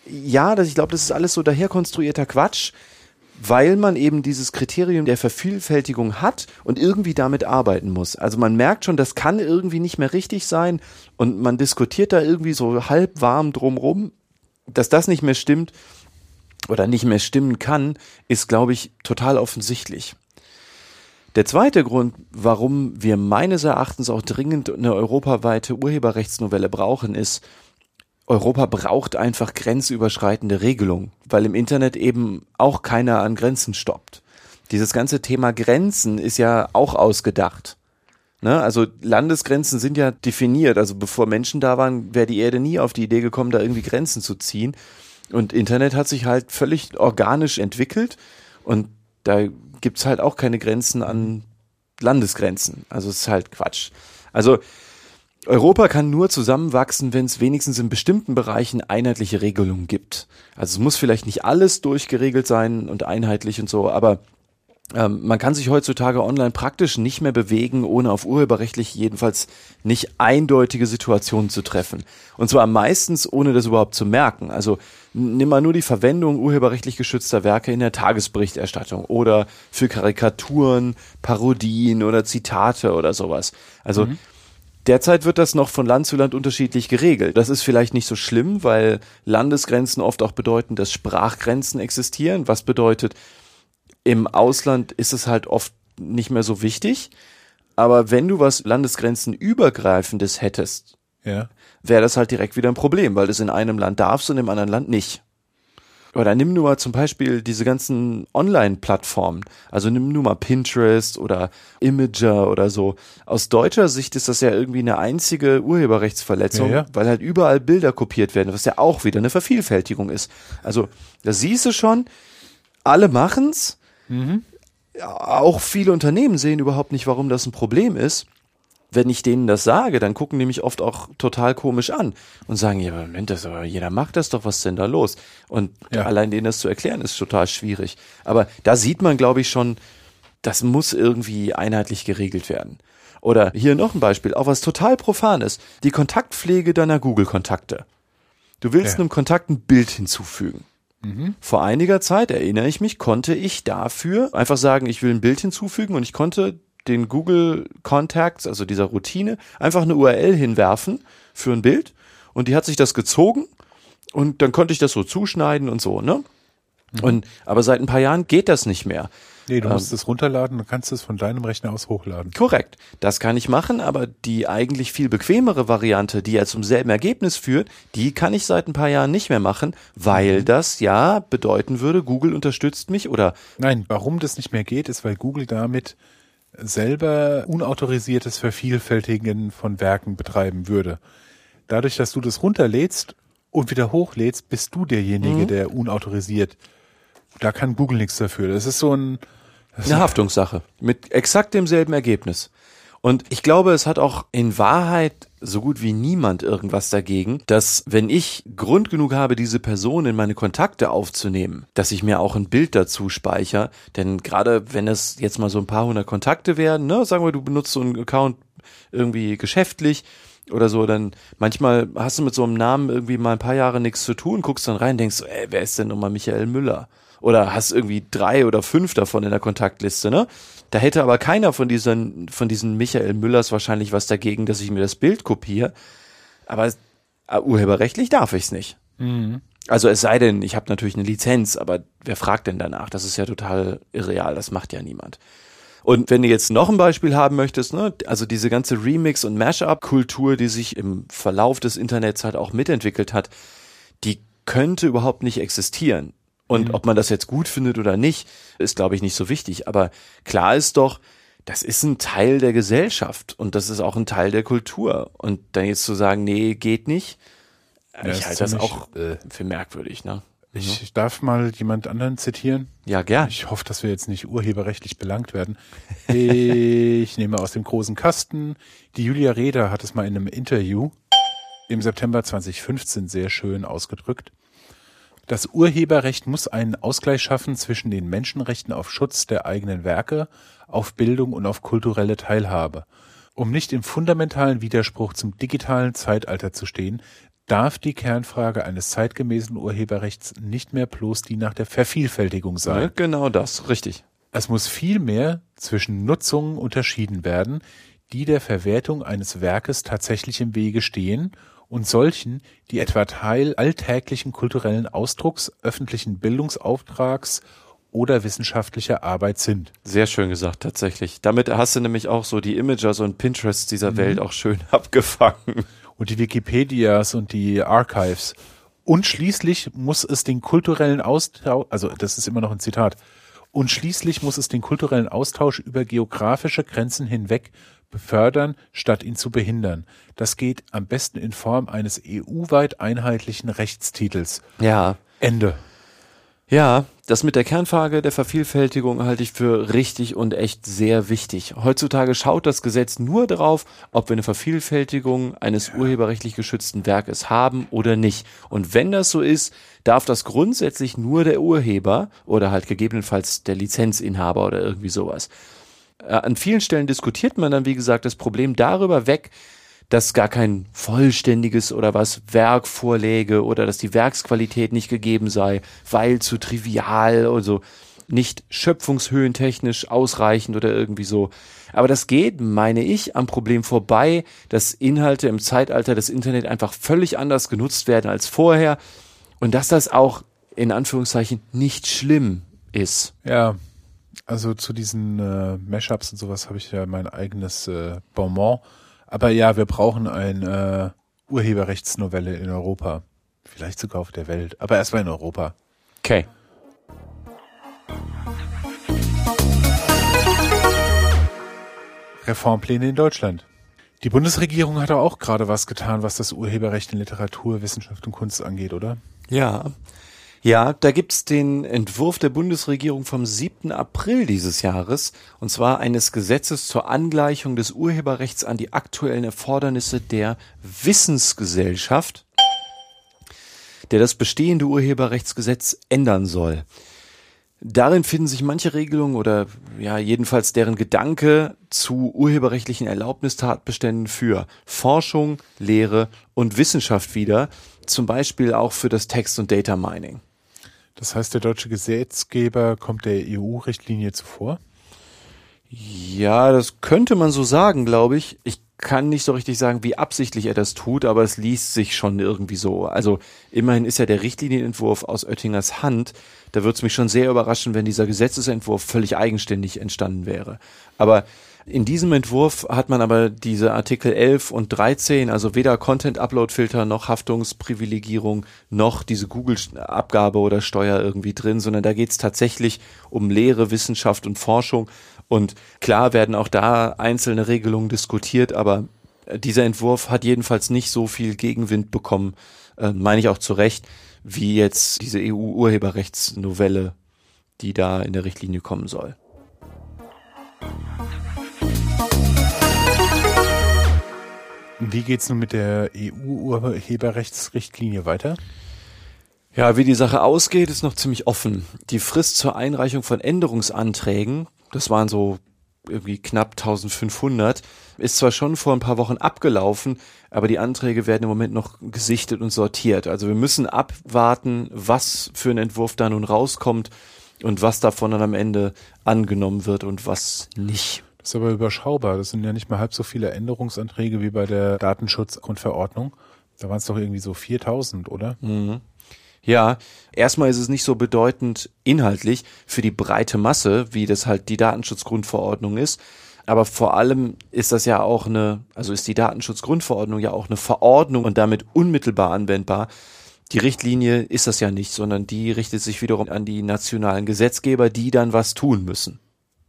[SPEAKER 2] Ja, das, ich glaube, das ist alles so daher konstruierter Quatsch weil man eben dieses Kriterium der Vervielfältigung hat und irgendwie damit arbeiten muss. Also man merkt schon, das kann irgendwie nicht mehr richtig sein und man diskutiert da irgendwie so halb warm drumrum, dass das nicht mehr stimmt oder nicht mehr stimmen kann, ist, glaube ich, total offensichtlich. Der zweite Grund, warum wir meines Erachtens auch dringend eine europaweite Urheberrechtsnovelle brauchen, ist, Europa braucht einfach grenzüberschreitende Regelungen, weil im Internet eben auch keiner an Grenzen stoppt. Dieses ganze Thema Grenzen ist ja auch ausgedacht. Ne? Also Landesgrenzen sind ja definiert. Also bevor Menschen da waren, wäre die Erde nie auf die Idee gekommen, da irgendwie Grenzen zu ziehen. Und Internet hat sich halt völlig organisch entwickelt und da gibt's halt auch keine Grenzen an Landesgrenzen. Also es ist halt Quatsch. Also Europa kann nur zusammenwachsen, wenn es wenigstens in bestimmten Bereichen einheitliche Regelungen gibt. Also es muss vielleicht nicht alles durchgeregelt sein und einheitlich und so, aber Ähm, man kann sich heutzutage online praktisch nicht mehr bewegen, ohne auf urheberrechtlich jedenfalls nicht eindeutige Situationen zu treffen. Und zwar meistens ohne das überhaupt zu merken. Also nimm mal nur die Verwendung urheberrechtlich geschützter Werke in der Tagesberichterstattung oder für Karikaturen, Parodien oder Zitate oder sowas. Also mhm. Derzeit wird das noch von Land zu Land unterschiedlich geregelt. Das ist vielleicht nicht so schlimm, weil Landesgrenzen oft auch bedeuten, dass Sprachgrenzen existieren, was bedeutet, im Ausland ist es halt oft nicht mehr so wichtig. Aber wenn du was Landesgrenzen übergreifendes hättest, ja. wäre das halt direkt wieder ein Problem, weil du es in einem Land darfst und im anderen Land nicht. Oder nimm nur mal zum Beispiel diese ganzen Online-Plattformen. Also nimm nur mal Pinterest oder Imager oder so. Aus deutscher Sicht ist das ja irgendwie eine einzige Urheberrechtsverletzung, ja, ja. weil halt überall Bilder kopiert werden, was ja auch wieder eine Vervielfältigung ist. Also da siehst du schon, alle machen's, Mhm. Auch viele Unternehmen sehen überhaupt nicht, warum das ein Problem ist. Wenn ich denen das sage, dann gucken die mich oft auch total komisch an und sagen, ja, Moment, das, aber jeder macht das doch, was ist denn da los? Und ja. allein denen das zu erklären, ist total schwierig. Aber da sieht man, glaube ich, schon, das muss irgendwie einheitlich geregelt werden. Oder hier noch ein Beispiel, auch was total profanes. Die Kontaktpflege deiner Google-Kontakte. Du willst ja. einem Kontakt ein Bild hinzufügen. Mhm. Vor einiger Zeit, erinnere ich mich, konnte ich dafür einfach sagen, ich will ein Bild hinzufügen und ich konnte den Google Contacts, also dieser Routine, einfach eine URL hinwerfen für ein Bild und die hat sich das gezogen und dann konnte ich das so zuschneiden und so, ne? Mhm. Und, aber seit ein paar Jahren geht das nicht mehr.
[SPEAKER 3] Nee, du musst ähm, es runterladen und kannst es von deinem Rechner aus hochladen.
[SPEAKER 2] Korrekt. Das kann ich machen, aber die eigentlich viel bequemere Variante, die ja zum selben Ergebnis führt, die kann ich seit ein paar Jahren nicht mehr machen, weil mhm. das ja bedeuten würde, Google unterstützt mich oder.
[SPEAKER 3] Nein, warum das nicht mehr geht, ist, weil Google damit selber unautorisiertes Vervielfältigen von Werken betreiben würde. Dadurch, dass du das runterlädst und wieder hochlädst, bist du derjenige, mhm. der unautorisiert da kann Google nichts dafür. Das ist so ein
[SPEAKER 2] eine Haftungssache mit exakt demselben Ergebnis. Und ich glaube, es hat auch in Wahrheit so gut wie niemand irgendwas dagegen, dass wenn ich Grund genug habe, diese Person in meine Kontakte aufzunehmen, dass ich mir auch ein Bild dazu speichere. Denn gerade wenn es jetzt mal so ein paar hundert Kontakte werden, ne, sagen wir, du benutzt so einen Account irgendwie geschäftlich oder so, dann manchmal hast du mit so einem Namen irgendwie mal ein paar Jahre nichts zu tun, guckst dann rein, denkst, ey, wer ist denn nochmal Michael Müller? Oder hast irgendwie drei oder fünf davon in der Kontaktliste, ne? Da hätte aber keiner von diesen, von diesen Michael Müllers wahrscheinlich was dagegen, dass ich mir das Bild kopiere. Aber uh, urheberrechtlich darf ich es nicht. Mhm. Also es sei denn, ich habe natürlich eine Lizenz, aber wer fragt denn danach? Das ist ja total irreal, das macht ja niemand. Und wenn du jetzt noch ein Beispiel haben möchtest, ne, also diese ganze Remix- und Mashup-Kultur, die sich im Verlauf des Internets halt auch mitentwickelt hat, die könnte überhaupt nicht existieren. Und mhm. ob man das jetzt gut findet oder nicht, ist, glaube ich, nicht so wichtig. Aber klar ist doch, das ist ein Teil der Gesellschaft und das ist auch ein Teil der Kultur. Und dann jetzt zu sagen, nee, geht nicht, ja, ich halte das auch äh, für merkwürdig, ne?
[SPEAKER 3] Ich, ich darf mal jemand anderen zitieren.
[SPEAKER 2] Ja, gern.
[SPEAKER 3] Ich hoffe, dass wir jetzt nicht urheberrechtlich belangt werden. Ich nehme aus dem großen Kasten. Die Julia Reda hat es mal in einem Interview im September 2015 sehr schön ausgedrückt. Das Urheberrecht muss einen Ausgleich schaffen zwischen den Menschenrechten auf Schutz der eigenen Werke, auf Bildung und auf kulturelle Teilhabe. Um nicht im fundamentalen Widerspruch zum digitalen Zeitalter zu stehen, darf die Kernfrage eines zeitgemäßen Urheberrechts nicht mehr bloß die nach der Vervielfältigung sein. Ja,
[SPEAKER 2] genau das, richtig.
[SPEAKER 3] Es muss vielmehr zwischen Nutzungen unterschieden werden, die der Verwertung eines Werkes tatsächlich im Wege stehen und solchen, die etwa Teil alltäglichen kulturellen Ausdrucks, öffentlichen Bildungsauftrags oder wissenschaftlicher Arbeit sind.
[SPEAKER 2] Sehr schön gesagt, tatsächlich. Damit hast du nämlich auch so die Imagers und Pinterests dieser mhm. Welt auch schön abgefangen.
[SPEAKER 3] Und die Wikipedias und die Archives. Und schließlich muss es den kulturellen Austausch, also das ist immer noch ein Zitat, und schließlich muss es den kulturellen Austausch über geografische Grenzen hinweg befördern, statt ihn zu behindern. Das geht am besten in Form eines EU-weit einheitlichen Rechtstitels.
[SPEAKER 2] Ja.
[SPEAKER 3] Ende.
[SPEAKER 2] Ja, das mit der Kernfrage der Vervielfältigung halte ich für richtig und echt sehr wichtig. Heutzutage schaut das Gesetz nur darauf, ob wir eine Vervielfältigung eines urheberrechtlich geschützten Werkes haben oder nicht. Und wenn das so ist, darf das grundsätzlich nur der Urheber oder halt gegebenenfalls der Lizenzinhaber oder irgendwie sowas. Äh, an vielen Stellen diskutiert man dann, wie gesagt, das Problem darüber weg, dass gar kein vollständiges oder was Werk vorläge oder dass die Werksqualität nicht gegeben sei, weil zu trivial oder so nicht schöpfungshöhentechnisch ausreichend oder irgendwie so. Aber das geht, meine ich, am Problem vorbei, dass Inhalte im Zeitalter des Internet einfach völlig anders genutzt werden als vorher und dass das auch in Anführungszeichen nicht schlimm ist.
[SPEAKER 3] Ja, also zu diesen äh, Mashups und sowas habe ich ja mein eigenes äh, Bonbon. Aber ja, wir brauchen eine äh, Urheberrechtsnovelle in Europa. Vielleicht sogar auf der Welt, aber erstmal in Europa.
[SPEAKER 2] Okay.
[SPEAKER 3] Reformpläne in Deutschland. Die Bundesregierung hat auch gerade was getan, was das Urheberrecht in Literatur, Wissenschaft und Kunst angeht, oder?
[SPEAKER 2] Ja, ja, da gibt's den Entwurf der Bundesregierung vom 7. April dieses Jahres, und zwar eines Gesetzes zur Angleichung des Urheberrechts an die aktuellen Erfordernisse der Wissensgesellschaft, der das bestehende Urheberrechtsgesetz ändern soll. Darin finden sich manche Regelungen oder ja jedenfalls deren Gedanke zu urheberrechtlichen Erlaubnistatbeständen für Forschung, Lehre und Wissenschaft wieder, zum Beispiel auch für das Text- und Data Mining.
[SPEAKER 3] Das heißt, der deutsche Gesetzgeber kommt der EU-Richtlinie zuvor?
[SPEAKER 2] Ja, das könnte man so sagen, glaube ich. Ich kann nicht so richtig sagen, wie absichtlich er das tut, aber es liest sich schon irgendwie so. Also immerhin ist ja der Richtlinienentwurf aus Oettingers Hand. Da würde es mich schon sehr überraschen, wenn dieser Gesetzesentwurf völlig eigenständig entstanden wäre. Aber in diesem Entwurf hat man aber diese Artikel 11 und 13, also weder Content-Upload-Filter noch Haftungsprivilegierung noch diese Google-Abgabe oder Steuer irgendwie drin, sondern da geht es tatsächlich um Lehre, Wissenschaft und Forschung. Und klar werden auch da einzelne Regelungen diskutiert, aber dieser Entwurf hat jedenfalls nicht so viel Gegenwind bekommen, äh, meine ich auch zu Recht, wie jetzt diese EU-Urheberrechtsnovelle, die da in der Richtlinie kommen soll.
[SPEAKER 3] Wie geht's nun mit der EU-Urheberrechtsrichtlinie weiter?
[SPEAKER 2] Ja, wie die Sache ausgeht, ist noch ziemlich offen. Die Frist zur Einreichung von Änderungsanträgen, das waren so irgendwie knapp 1500, ist zwar schon vor ein paar Wochen abgelaufen, aber die Anträge werden im Moment noch gesichtet und sortiert. Also wir müssen abwarten, was für ein Entwurf da nun rauskommt und was davon dann am Ende angenommen wird und was nicht.
[SPEAKER 3] Das ist aber überschaubar. Das sind ja nicht mal halb so viele Änderungsanträge wie bei der Datenschutzgrundverordnung. Da waren es doch irgendwie so 4000, oder?
[SPEAKER 2] Mhm. Ja, erstmal ist es nicht so bedeutend inhaltlich für die breite Masse, wie das halt die Datenschutzgrundverordnung ist. Aber vor allem ist das ja auch eine, also ist die Datenschutzgrundverordnung ja auch eine Verordnung und damit unmittelbar anwendbar. Die Richtlinie ist das ja nicht, sondern die richtet sich wiederum an die nationalen Gesetzgeber, die dann was tun müssen.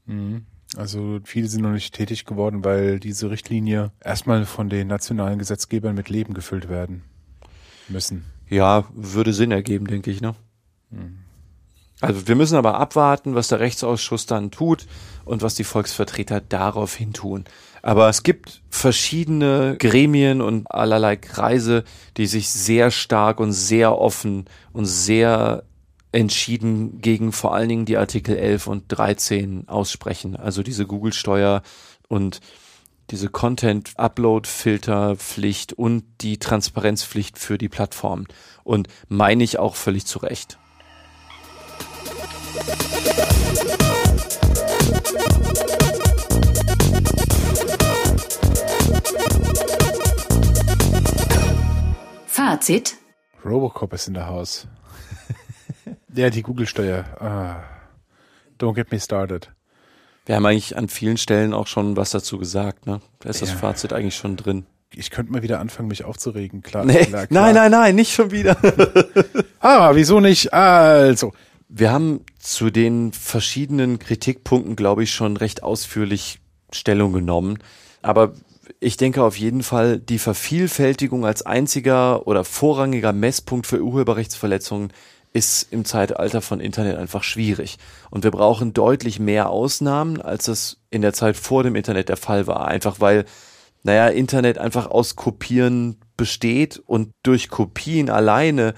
[SPEAKER 3] Mhm. Also viele sind noch nicht tätig geworden, weil diese Richtlinie erstmal von den nationalen Gesetzgebern mit Leben gefüllt werden müssen.
[SPEAKER 2] Ja, würde Sinn ergeben, denke ich, ne? Hm. Also wir müssen aber abwarten, was der Rechtsausschuss dann tut und was die Volksvertreter daraufhin tun. Aber es gibt verschiedene Gremien und allerlei Kreise, die sich sehr stark und sehr offen und sehr entschieden gegen vor allen Dingen die Artikel 11 und 13 aussprechen. Also diese Google-Steuer und diese Content-Upload-Filterpflicht und die Transparenzpflicht für die Plattformen. Und meine ich auch völlig zu Recht.
[SPEAKER 1] Fazit.
[SPEAKER 3] Robocop ist in der Haus. Ja, die Google-Steuer. Ah, don't get me started.
[SPEAKER 2] Wir haben eigentlich an vielen Stellen auch schon was dazu gesagt, ne? Da ist ja. das Fazit eigentlich schon drin.
[SPEAKER 3] Ich könnte mal wieder anfangen, mich aufzuregen, klar.
[SPEAKER 2] Nee,
[SPEAKER 3] klar,
[SPEAKER 2] klar. Nein, nein, nein, nicht schon wieder.
[SPEAKER 3] ah, wieso nicht? Also.
[SPEAKER 2] Wir haben zu den verschiedenen Kritikpunkten, glaube ich, schon recht ausführlich Stellung genommen. Aber ich denke auf jeden Fall, die Vervielfältigung als einziger oder vorrangiger Messpunkt für Urheberrechtsverletzungen ist im Zeitalter von Internet einfach schwierig. Und wir brauchen deutlich mehr Ausnahmen, als es in der Zeit vor dem Internet der Fall war. Einfach weil, naja, Internet einfach aus Kopieren besteht und durch Kopien alleine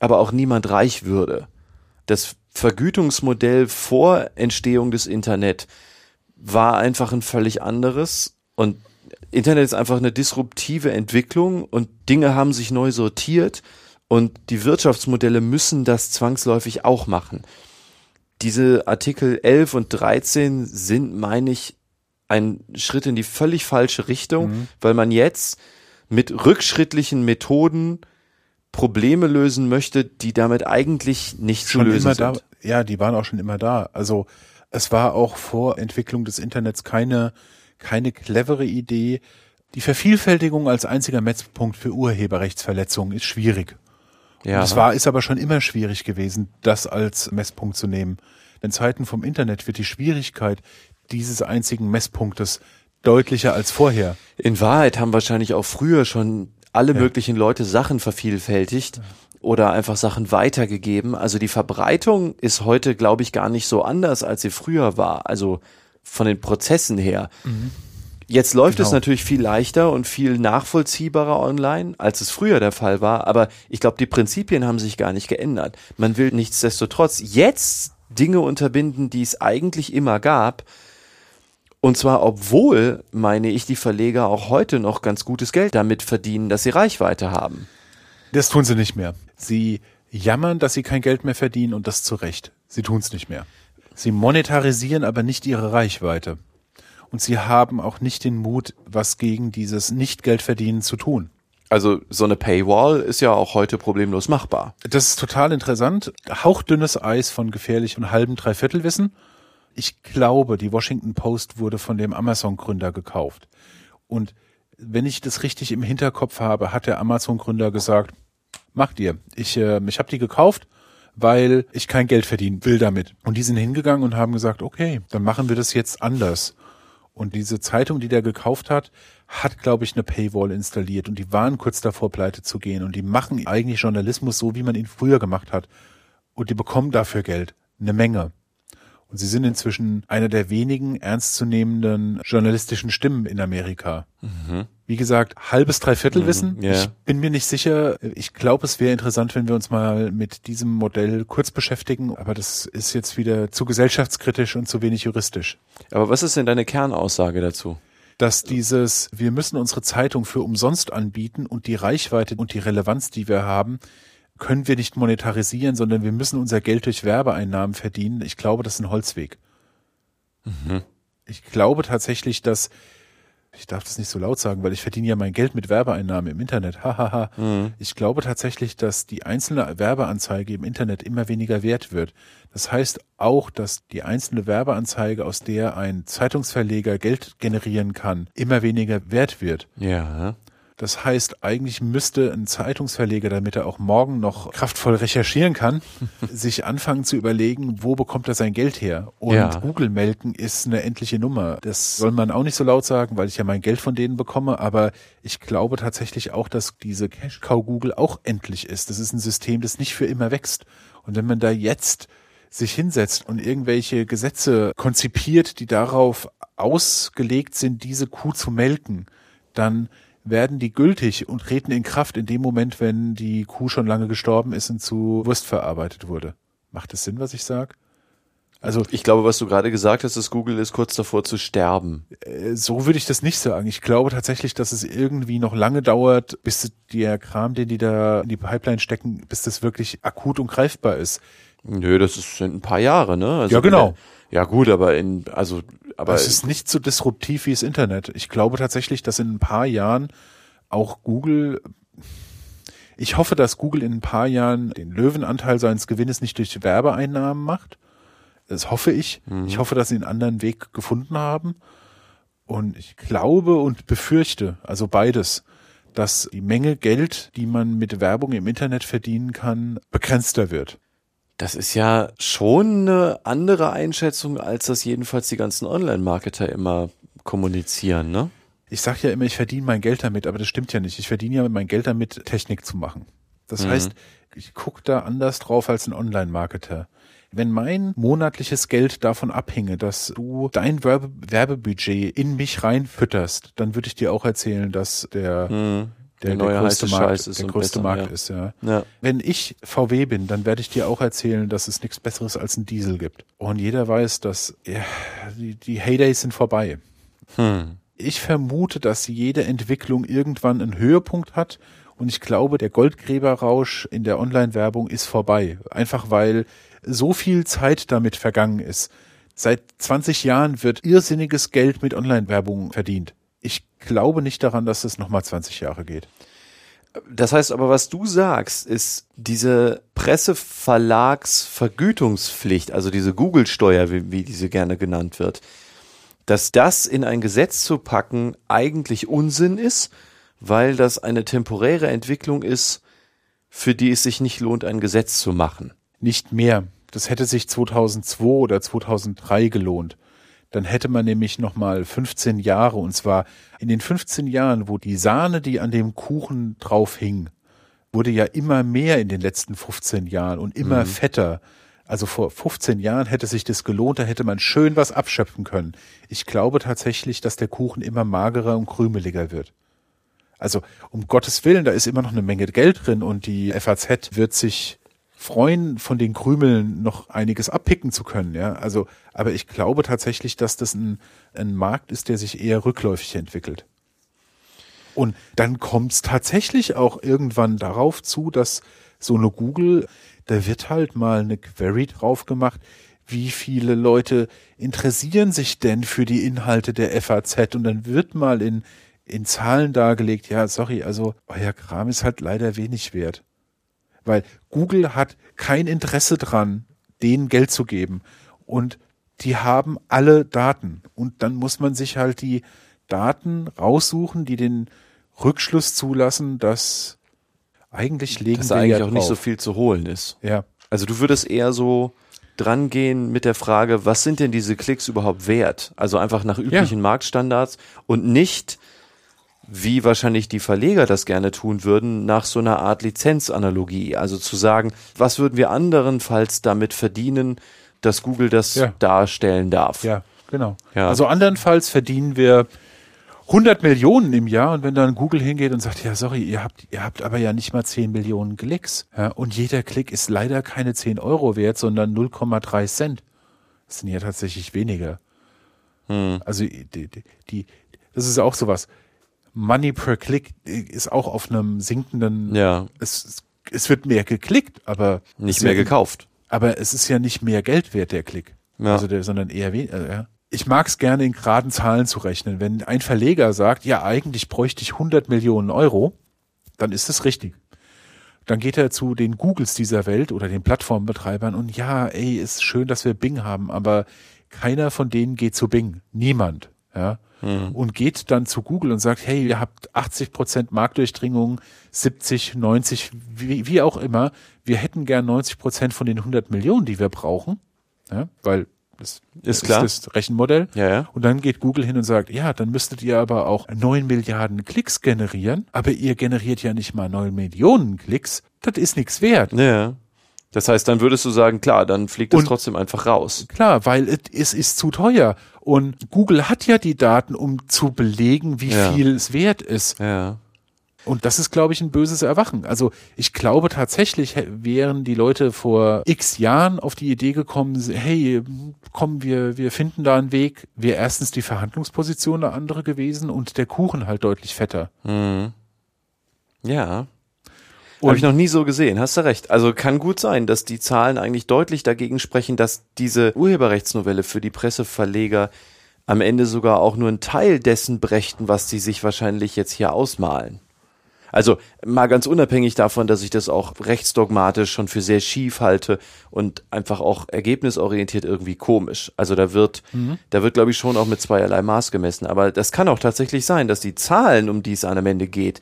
[SPEAKER 2] aber auch niemand reich würde. Das Vergütungsmodell vor Entstehung des Internet war einfach ein völlig anderes und Internet ist einfach eine disruptive Entwicklung und Dinge haben sich neu sortiert und die Wirtschaftsmodelle müssen das zwangsläufig auch machen. Diese Artikel 11 und 13 sind, meine ich, ein Schritt in die völlig falsche Richtung, mhm. weil man jetzt mit rückschrittlichen Methoden Probleme lösen möchte, die damit eigentlich nicht schon zu lösen sind.
[SPEAKER 3] Da, ja, die waren auch schon immer da. Also es war auch vor Entwicklung des Internets keine, keine clevere Idee. Die Vervielfältigung als einziger Messpunkt für Urheberrechtsverletzungen ist schwierig. Ja. Und es war, ist aber schon immer schwierig gewesen, das als Messpunkt zu nehmen. In Zeiten vom Internet wird die Schwierigkeit dieses einzigen Messpunktes deutlicher als vorher.
[SPEAKER 2] In Wahrheit haben wahrscheinlich auch früher schon alle ja. möglichen Leute Sachen vervielfältigt. Ja oder einfach Sachen weitergegeben. Also die Verbreitung ist heute, glaube ich, gar nicht so anders, als sie früher war. Also von den Prozessen her. Mhm. Jetzt läuft genau. es natürlich viel leichter und viel nachvollziehbarer online, als es früher der Fall war. Aber ich glaube, die Prinzipien haben sich gar nicht geändert. Man will nichtsdestotrotz jetzt Dinge unterbinden, die es eigentlich immer gab. Und zwar, obwohl, meine ich, die Verleger auch heute noch ganz gutes Geld damit verdienen, dass sie Reichweite haben.
[SPEAKER 3] Das tun sie nicht mehr. Sie jammern, dass sie kein Geld mehr verdienen und das zu Recht. Sie tun es nicht mehr. Sie monetarisieren aber nicht ihre Reichweite und sie haben auch nicht den Mut, was gegen dieses Nicht-Geldverdienen zu tun.
[SPEAKER 2] Also so eine Paywall ist ja auch heute problemlos machbar.
[SPEAKER 3] Das ist total interessant. Hauchdünnes Eis von gefährlich und halben Dreiviertelwissen. Ich glaube, die Washington Post wurde von dem Amazon-Gründer gekauft. Und wenn ich das richtig im Hinterkopf habe, hat der Amazon-Gründer gesagt, macht ihr. Ich, äh, ich habe die gekauft, weil ich kein Geld verdienen will damit. Und die sind hingegangen und haben gesagt, okay, dann machen wir das jetzt anders. Und diese Zeitung, die der gekauft hat, hat, glaube ich, eine Paywall installiert und die waren kurz davor, pleite zu gehen. Und die machen eigentlich Journalismus so, wie man ihn früher gemacht hat. Und die bekommen dafür Geld. Eine Menge. Und sie sind inzwischen einer der wenigen ernstzunehmenden journalistischen Stimmen in Amerika. Mhm. Wie gesagt, halbes Dreiviertelwissen. Mhm, yeah. Ich bin mir nicht sicher. Ich glaube, es wäre interessant, wenn wir uns mal mit diesem Modell kurz beschäftigen. Aber das ist jetzt wieder zu gesellschaftskritisch und zu wenig juristisch.
[SPEAKER 2] Aber was ist denn deine Kernaussage dazu?
[SPEAKER 3] dass dieses, wir müssen unsere Zeitung für umsonst anbieten und die Reichweite und die Relevanz, die wir haben, können wir nicht monetarisieren, sondern wir müssen unser Geld durch Werbeeinnahmen verdienen. Ich glaube, das ist ein Holzweg. Mhm. Ich glaube tatsächlich, dass ich darf das nicht so laut sagen, weil ich verdiene ja mein Geld mit Werbeeinnahmen im Internet. Hahaha. mhm. Ich glaube tatsächlich, dass die einzelne Werbeanzeige im Internet immer weniger wert wird. Das heißt auch, dass die einzelne Werbeanzeige, aus der ein Zeitungsverleger Geld generieren kann, immer weniger wert wird.
[SPEAKER 2] Ja.
[SPEAKER 3] Das heißt, eigentlich müsste ein Zeitungsverleger, damit er auch morgen noch kraftvoll recherchieren kann, sich anfangen zu überlegen, wo bekommt er sein Geld her? Und ja. Google melken ist eine endliche Nummer. Das soll man auch nicht so laut sagen, weil ich ja mein Geld von denen bekomme, aber ich glaube tatsächlich auch, dass diese Cash Cow Google auch endlich ist. Das ist ein System, das nicht für immer wächst. Und wenn man da jetzt sich hinsetzt und irgendwelche Gesetze konzipiert, die darauf ausgelegt sind, diese Kuh zu melken, dann werden die gültig und treten in Kraft in dem Moment, wenn die Kuh schon lange gestorben ist und zu Wurst verarbeitet wurde. Macht es Sinn, was ich sage?
[SPEAKER 2] Also ich glaube, was du gerade gesagt hast, dass Google ist kurz davor zu sterben.
[SPEAKER 3] Äh, so würde ich das nicht sagen. Ich glaube tatsächlich, dass es irgendwie noch lange dauert, bis der Kram, den die da in die Pipeline stecken, bis das wirklich akut und greifbar ist.
[SPEAKER 2] Nö, das sind ein paar Jahre, ne?
[SPEAKER 3] Also ja, genau.
[SPEAKER 2] Ja gut, aber in also aber
[SPEAKER 3] es ist nicht so disruptiv wie das Internet. Ich glaube tatsächlich, dass in ein paar Jahren auch Google ich hoffe, dass Google in ein paar Jahren den Löwenanteil seines Gewinnes nicht durch Werbeeinnahmen macht. Das hoffe ich. Mhm. Ich hoffe, dass sie einen anderen Weg gefunden haben. Und ich glaube und befürchte, also beides, dass die Menge Geld, die man mit Werbung im Internet verdienen kann, begrenzter wird.
[SPEAKER 2] Das ist ja schon eine andere Einschätzung, als das jedenfalls die ganzen Online-Marketer immer kommunizieren, ne?
[SPEAKER 3] Ich sag ja immer, ich verdiene mein Geld damit, aber das stimmt ja nicht. Ich verdiene ja mein Geld damit, Technik zu machen. Das heißt, ich gucke da anders drauf als ein Online-Marketer. Wenn mein monatliches Geld davon abhinge, dass du dein Werbe Werbebudget in mich reinfütterst, dann würde ich dir auch erzählen, dass der,
[SPEAKER 2] Hm.
[SPEAKER 3] Der,
[SPEAKER 2] Der neue
[SPEAKER 3] der größte Markt,
[SPEAKER 2] Scheiß ist
[SPEAKER 3] der größte
[SPEAKER 2] besser,
[SPEAKER 3] Markt
[SPEAKER 2] ja.
[SPEAKER 3] ist. Ja.
[SPEAKER 2] Ja.
[SPEAKER 3] Wenn ich VW bin, dann werde ich dir auch erzählen, dass es nichts Besseres als ein Diesel gibt. Und jeder weiß, dass ja, die, die Heydays sind vorbei.
[SPEAKER 2] Hm.
[SPEAKER 3] Ich vermute, dass jede Entwicklung irgendwann einen Höhepunkt hat. Und ich glaube, der Goldgräberrausch in der Online-Werbung ist vorbei. Einfach weil so viel Zeit damit vergangen ist. Seit 20 Jahren wird irrsinniges Geld mit Online-Werbung verdient. Ich glaube nicht daran, dass es nochmal 20 Jahre geht.
[SPEAKER 2] Das heißt aber, was du sagst, ist diese Presseverlagsvergütungspflicht, also diese Google-Steuer, wie, wie diese gerne genannt wird, dass das in ein Gesetz zu packen eigentlich Unsinn ist, weil das eine temporäre Entwicklung ist, für die es sich nicht lohnt, ein Gesetz zu machen.
[SPEAKER 3] Nicht mehr. Das hätte sich 2002 oder 2003 gelohnt. Dann hätte man nämlich nochmal 15 Jahre, und zwar in den 15 Jahren, wo die Sahne, die an dem Kuchen drauf hing, wurde ja immer mehr in den letzten 15 Jahren und immer fetter. Also vor 15 Jahren hätte sich das gelohnt, da hätte man schön was abschöpfen können. Ich glaube tatsächlich, dass der Kuchen immer magerer und krümeliger wird. Also um Gottes Willen, da ist immer noch eine Menge Geld drin und die FAZ wird sich freuen, von den Krümeln noch einiges abpicken zu können. Ja, also, aber ich glaube tatsächlich, dass das ein, ein Markt ist, der sich eher rückläufig entwickelt. Und dann kommt es tatsächlich auch irgendwann darauf zu, dass so eine Google, da wird halt mal eine Query drauf gemacht, wie viele Leute interessieren sich denn für die Inhalte der FAZ und dann wird mal in, in Zahlen dargelegt, ja, sorry, also euer Kram ist halt leider wenig wert. Weil Google hat kein Interesse dran, denen Geld zu geben. Und die haben alle Daten. Und dann muss man sich halt die Daten raussuchen, die den Rückschluss zulassen, dass eigentlich legen
[SPEAKER 2] Dass da eigentlich
[SPEAKER 3] ja
[SPEAKER 2] auch nicht so
[SPEAKER 3] drauf.
[SPEAKER 2] viel zu holen ist.
[SPEAKER 3] Ja,
[SPEAKER 2] Also du würdest eher so drangehen mit der Frage, was sind denn diese Klicks überhaupt wert? Also einfach nach üblichen Marktstandards und nicht, wie wahrscheinlich die Verleger das gerne tun würden, nach so einer Art Lizenzanalogie. Also zu sagen, was würden wir anderenfalls damit verdienen, dass Google das
[SPEAKER 3] Ja.
[SPEAKER 2] darstellen darf?
[SPEAKER 3] ja, genau.
[SPEAKER 2] Ja.
[SPEAKER 3] Also andernfalls verdienen wir 100 Millionen im Jahr und wenn dann Google hingeht und sagt, ja, sorry, ihr habt, ihr habt aber ja nicht mal 10 Millionen Klicks. Ja, und jeder Klick ist leider keine 10 Euro wert, sondern 0,3 Cent. Das sind ja tatsächlich weniger. Also die, die, die, das ist auch sowas. Money per Click ist auch auf einem sinkenden,
[SPEAKER 2] Ja,
[SPEAKER 3] es, es- wird mehr geklickt, aber
[SPEAKER 2] nicht mehr
[SPEAKER 3] wird-
[SPEAKER 2] gekauft.
[SPEAKER 3] aber es ist ja nicht mehr Geld wert, der Klick.
[SPEAKER 2] Ja.
[SPEAKER 3] Also der, sondern eher weniger. Ja. Ich mag es gerne in geraden Zahlen zu rechnen. Wenn ein Verleger sagt, ja, eigentlich bräuchte ich 100 Millionen Euro, dann ist es richtig. Dann geht er zu den Googles dieser Welt oder den Plattformbetreibern und ja, ey, ist schön, dass wir Bing haben, aber keiner von denen geht zu Bing. Niemand. Ja. Und geht dann zu Google und sagt, hey, ihr habt 80 Prozent Marktdurchdringung, 70, 90, wie, wie auch immer. Wir hätten gern 90 Prozent von den 100 Millionen, die wir brauchen. Ja, weil das
[SPEAKER 2] Ist klar.
[SPEAKER 3] das Rechenmodell.
[SPEAKER 2] Ja, ja.
[SPEAKER 3] Und dann geht Google hin und sagt, ja, dann müsstet ihr aber auch 9 Milliarden Klicks generieren, aber ihr generiert ja nicht mal 9 Millionen Klicks. Das ist nichts wert.
[SPEAKER 2] Ja. Das heißt, dann würdest du sagen, klar, dann fliegt es trotzdem einfach raus.
[SPEAKER 3] Klar, weil es, ist zu teuer. Und Google hat ja die Daten, um zu belegen, wie
[SPEAKER 2] Ja.
[SPEAKER 3] viel es wert ist.
[SPEAKER 2] Ja.
[SPEAKER 3] Und das ist, glaube ich, ein böses Erwachen. Also ich glaube tatsächlich, wären die Leute vor x Jahren auf die Idee gekommen, hey, komm, wir, wir finden da einen Weg, wäre erstens die Verhandlungsposition eine andere gewesen und der Kuchen halt deutlich fetter.
[SPEAKER 2] Ja. Habe ich noch nie so gesehen, hast du recht. Also kann gut sein, dass die Zahlen eigentlich deutlich dagegen sprechen, dass diese Urheberrechtsnovelle für die Presseverleger am Ende sogar auch nur einen Teil dessen brächten, was sie sich wahrscheinlich jetzt hier ausmalen. Also mal ganz unabhängig davon, dass ich das auch rechtsdogmatisch schon für sehr schief halte und einfach auch ergebnisorientiert irgendwie komisch. Also da wird, da wird glaube ich schon auch mit zweierlei Maß gemessen. Aber das kann auch tatsächlich sein, dass die Zahlen, um die es am Ende geht,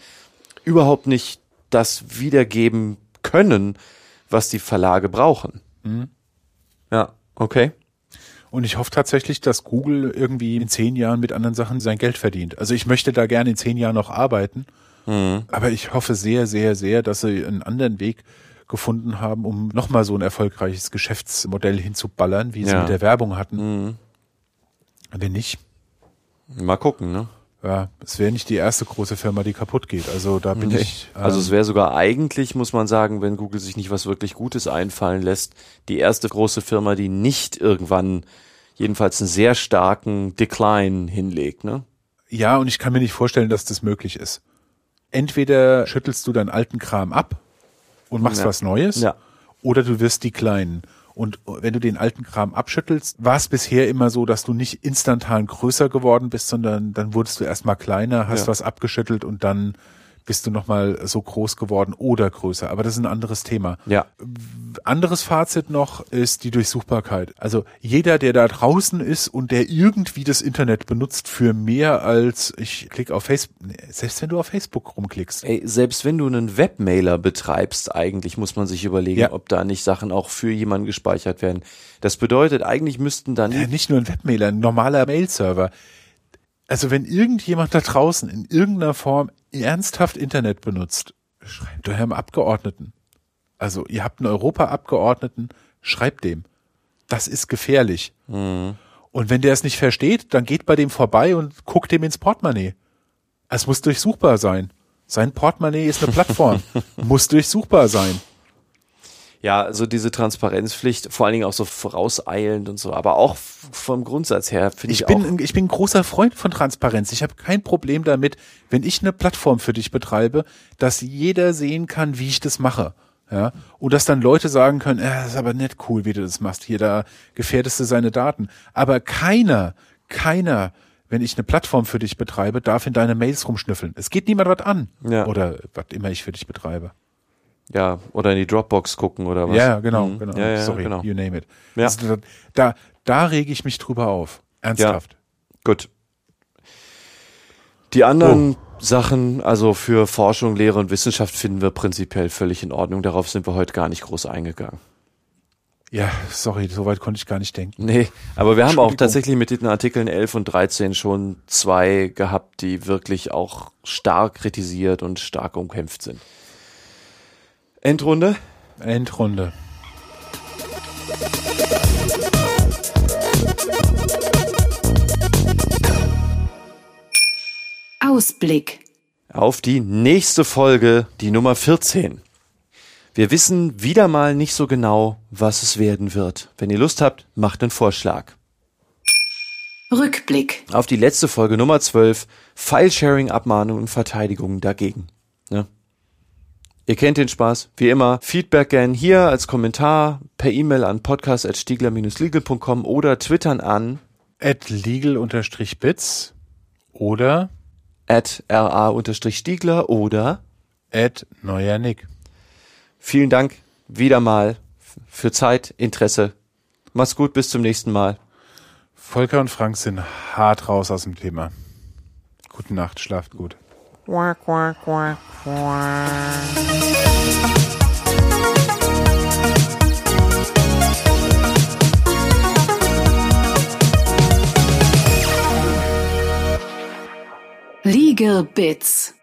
[SPEAKER 2] überhaupt nicht das wiedergeben können, was die Verlage brauchen. Ja, okay.
[SPEAKER 3] Und ich hoffe tatsächlich, dass Google irgendwie in zehn Jahren mit anderen Sachen sein Geld verdient. Also ich möchte da gerne in zehn Jahren noch arbeiten Aber ich hoffe sehr, sehr, sehr, dass sie einen anderen Weg gefunden haben, um nochmal so ein erfolgreiches Geschäftsmodell hinzuballern, wie sie
[SPEAKER 2] Ja.
[SPEAKER 3] mit der Werbung hatten. Wenn nicht,
[SPEAKER 2] Mal gucken, ne?
[SPEAKER 3] Ja, es wäre nicht die erste große Firma, die kaputt geht. Also da bin
[SPEAKER 2] Nee.
[SPEAKER 3] ich. ähm,
[SPEAKER 2] Also es wäre sogar eigentlich, muss man sagen, wenn Google sich nicht was wirklich Gutes einfallen lässt, die erste große Firma, die nicht irgendwann jedenfalls einen sehr starken Decline hinlegt, ne?
[SPEAKER 3] Ja, und ich kann mir nicht vorstellen, dass das möglich ist. Entweder schüttelst du deinen alten Kram ab und machst
[SPEAKER 2] Ja.
[SPEAKER 3] was Neues,
[SPEAKER 2] Ja.
[SPEAKER 3] oder du wirst die Kleinen. Und wenn du den alten Kram abschüttelst, war es bisher immer so, dass du nicht instantan größer geworden bist, sondern dann wurdest du erstmal kleiner, hast
[SPEAKER 2] Ja.
[SPEAKER 3] was abgeschüttelt und dann bist du nochmal so groß geworden oder größer. Aber das ist ein anderes Thema.
[SPEAKER 2] Ja.
[SPEAKER 3] Anderes Fazit noch ist die Durchsuchbarkeit. Also jeder, der da draußen ist und der irgendwie das Internet benutzt für mehr als ich klicke auf Facebook, selbst wenn du auf Facebook rumklickst.
[SPEAKER 2] Ey, selbst wenn du einen Webmailer betreibst, eigentlich muss man sich überlegen,
[SPEAKER 3] Ja.
[SPEAKER 2] ob da nicht Sachen auch für jemanden gespeichert werden. Das bedeutet, eigentlich müssten dann
[SPEAKER 3] Ja, nicht nur ein Webmailer, ein normaler Mail-Server. Also wenn irgendjemand da draußen in irgendeiner Form ernsthaft Internet benutzt, schreibt eurem Abgeordneten. Also ihr habt einen Europaabgeordneten, schreibt dem. Das ist gefährlich. Und wenn der es nicht versteht, dann geht bei dem vorbei und guckt dem ins Portemonnaie. Es muss durchsuchbar sein. Sein Portemonnaie ist eine Plattform. muss durchsuchbar sein.
[SPEAKER 2] Ja, also diese Transparenzpflicht, vor allen Dingen auch so vorauseilend und so, aber auch vom Grundsatz her finde ich,
[SPEAKER 3] Ich bin,
[SPEAKER 2] auch.
[SPEAKER 3] ein- ich bin ein großer Freund von Transparenz. Ich habe kein Problem damit, wenn ich eine Plattform für dich betreibe, dass jeder sehen kann, wie ich das mache. Ja, und dass dann Leute sagen können, äh, das ist aber nicht cool, wie du das machst. Hier, da gefährdest du seine Daten. Aber keiner, keiner, wenn ich eine Plattform für dich betreibe, darf in deine Mails rumschnüffeln. Es geht niemand was an.
[SPEAKER 2] Ja.
[SPEAKER 3] Oder was immer ich für dich betreibe.
[SPEAKER 2] Ja, oder in die Dropbox gucken oder was.
[SPEAKER 3] Ja, genau,
[SPEAKER 2] Mhm.
[SPEAKER 3] genau.
[SPEAKER 2] Ja, ja,
[SPEAKER 3] Sorry,
[SPEAKER 2] genau.
[SPEAKER 3] you name it.
[SPEAKER 2] Ja.
[SPEAKER 3] Also, da, da rege ich mich drüber auf. Ernsthaft.
[SPEAKER 2] Gut. Die anderen
[SPEAKER 3] Oh.
[SPEAKER 2] Sachen, also für Forschung, Lehre und Wissenschaft finden wir prinzipiell völlig in Ordnung. Darauf sind wir heute gar nicht groß eingegangen.
[SPEAKER 3] Ja, sorry, so weit konnte ich gar nicht denken.
[SPEAKER 2] Nee, aber wir haben auch tatsächlich mit den Artikeln 11 und 13 schon zwei gehabt, die wirklich auch stark kritisiert und stark umkämpft sind. Endrunde?
[SPEAKER 3] Endrunde.
[SPEAKER 1] Ausblick.
[SPEAKER 2] auf die nächste Folge, die Nummer 14. Wir wissen wieder mal nicht so genau, was es werden wird. Wenn ihr Lust habt, macht einen Vorschlag.
[SPEAKER 1] Rückblick.
[SPEAKER 2] Auf die letzte Folge Nummer 12, File-Sharing, Abmahnung und Verteidigung dagegen. Ne? Ihr kennt den Spaß. Wie immer, Feedback gern hier als Kommentar, per E-Mail an podcast.stiegler-legal.com oder twittern an
[SPEAKER 3] At legal-bits oder
[SPEAKER 2] at ra-stiegler oder
[SPEAKER 3] at neuer Nick.
[SPEAKER 2] Vielen Dank wieder mal für Zeit, Interesse. Mach's gut, bis zum nächsten Mal.
[SPEAKER 3] Volker und Frank sind hart raus aus dem Thema. Gute Nacht, schlaft gut. Quack, quack, quack, quack.
[SPEAKER 1] Legal Bits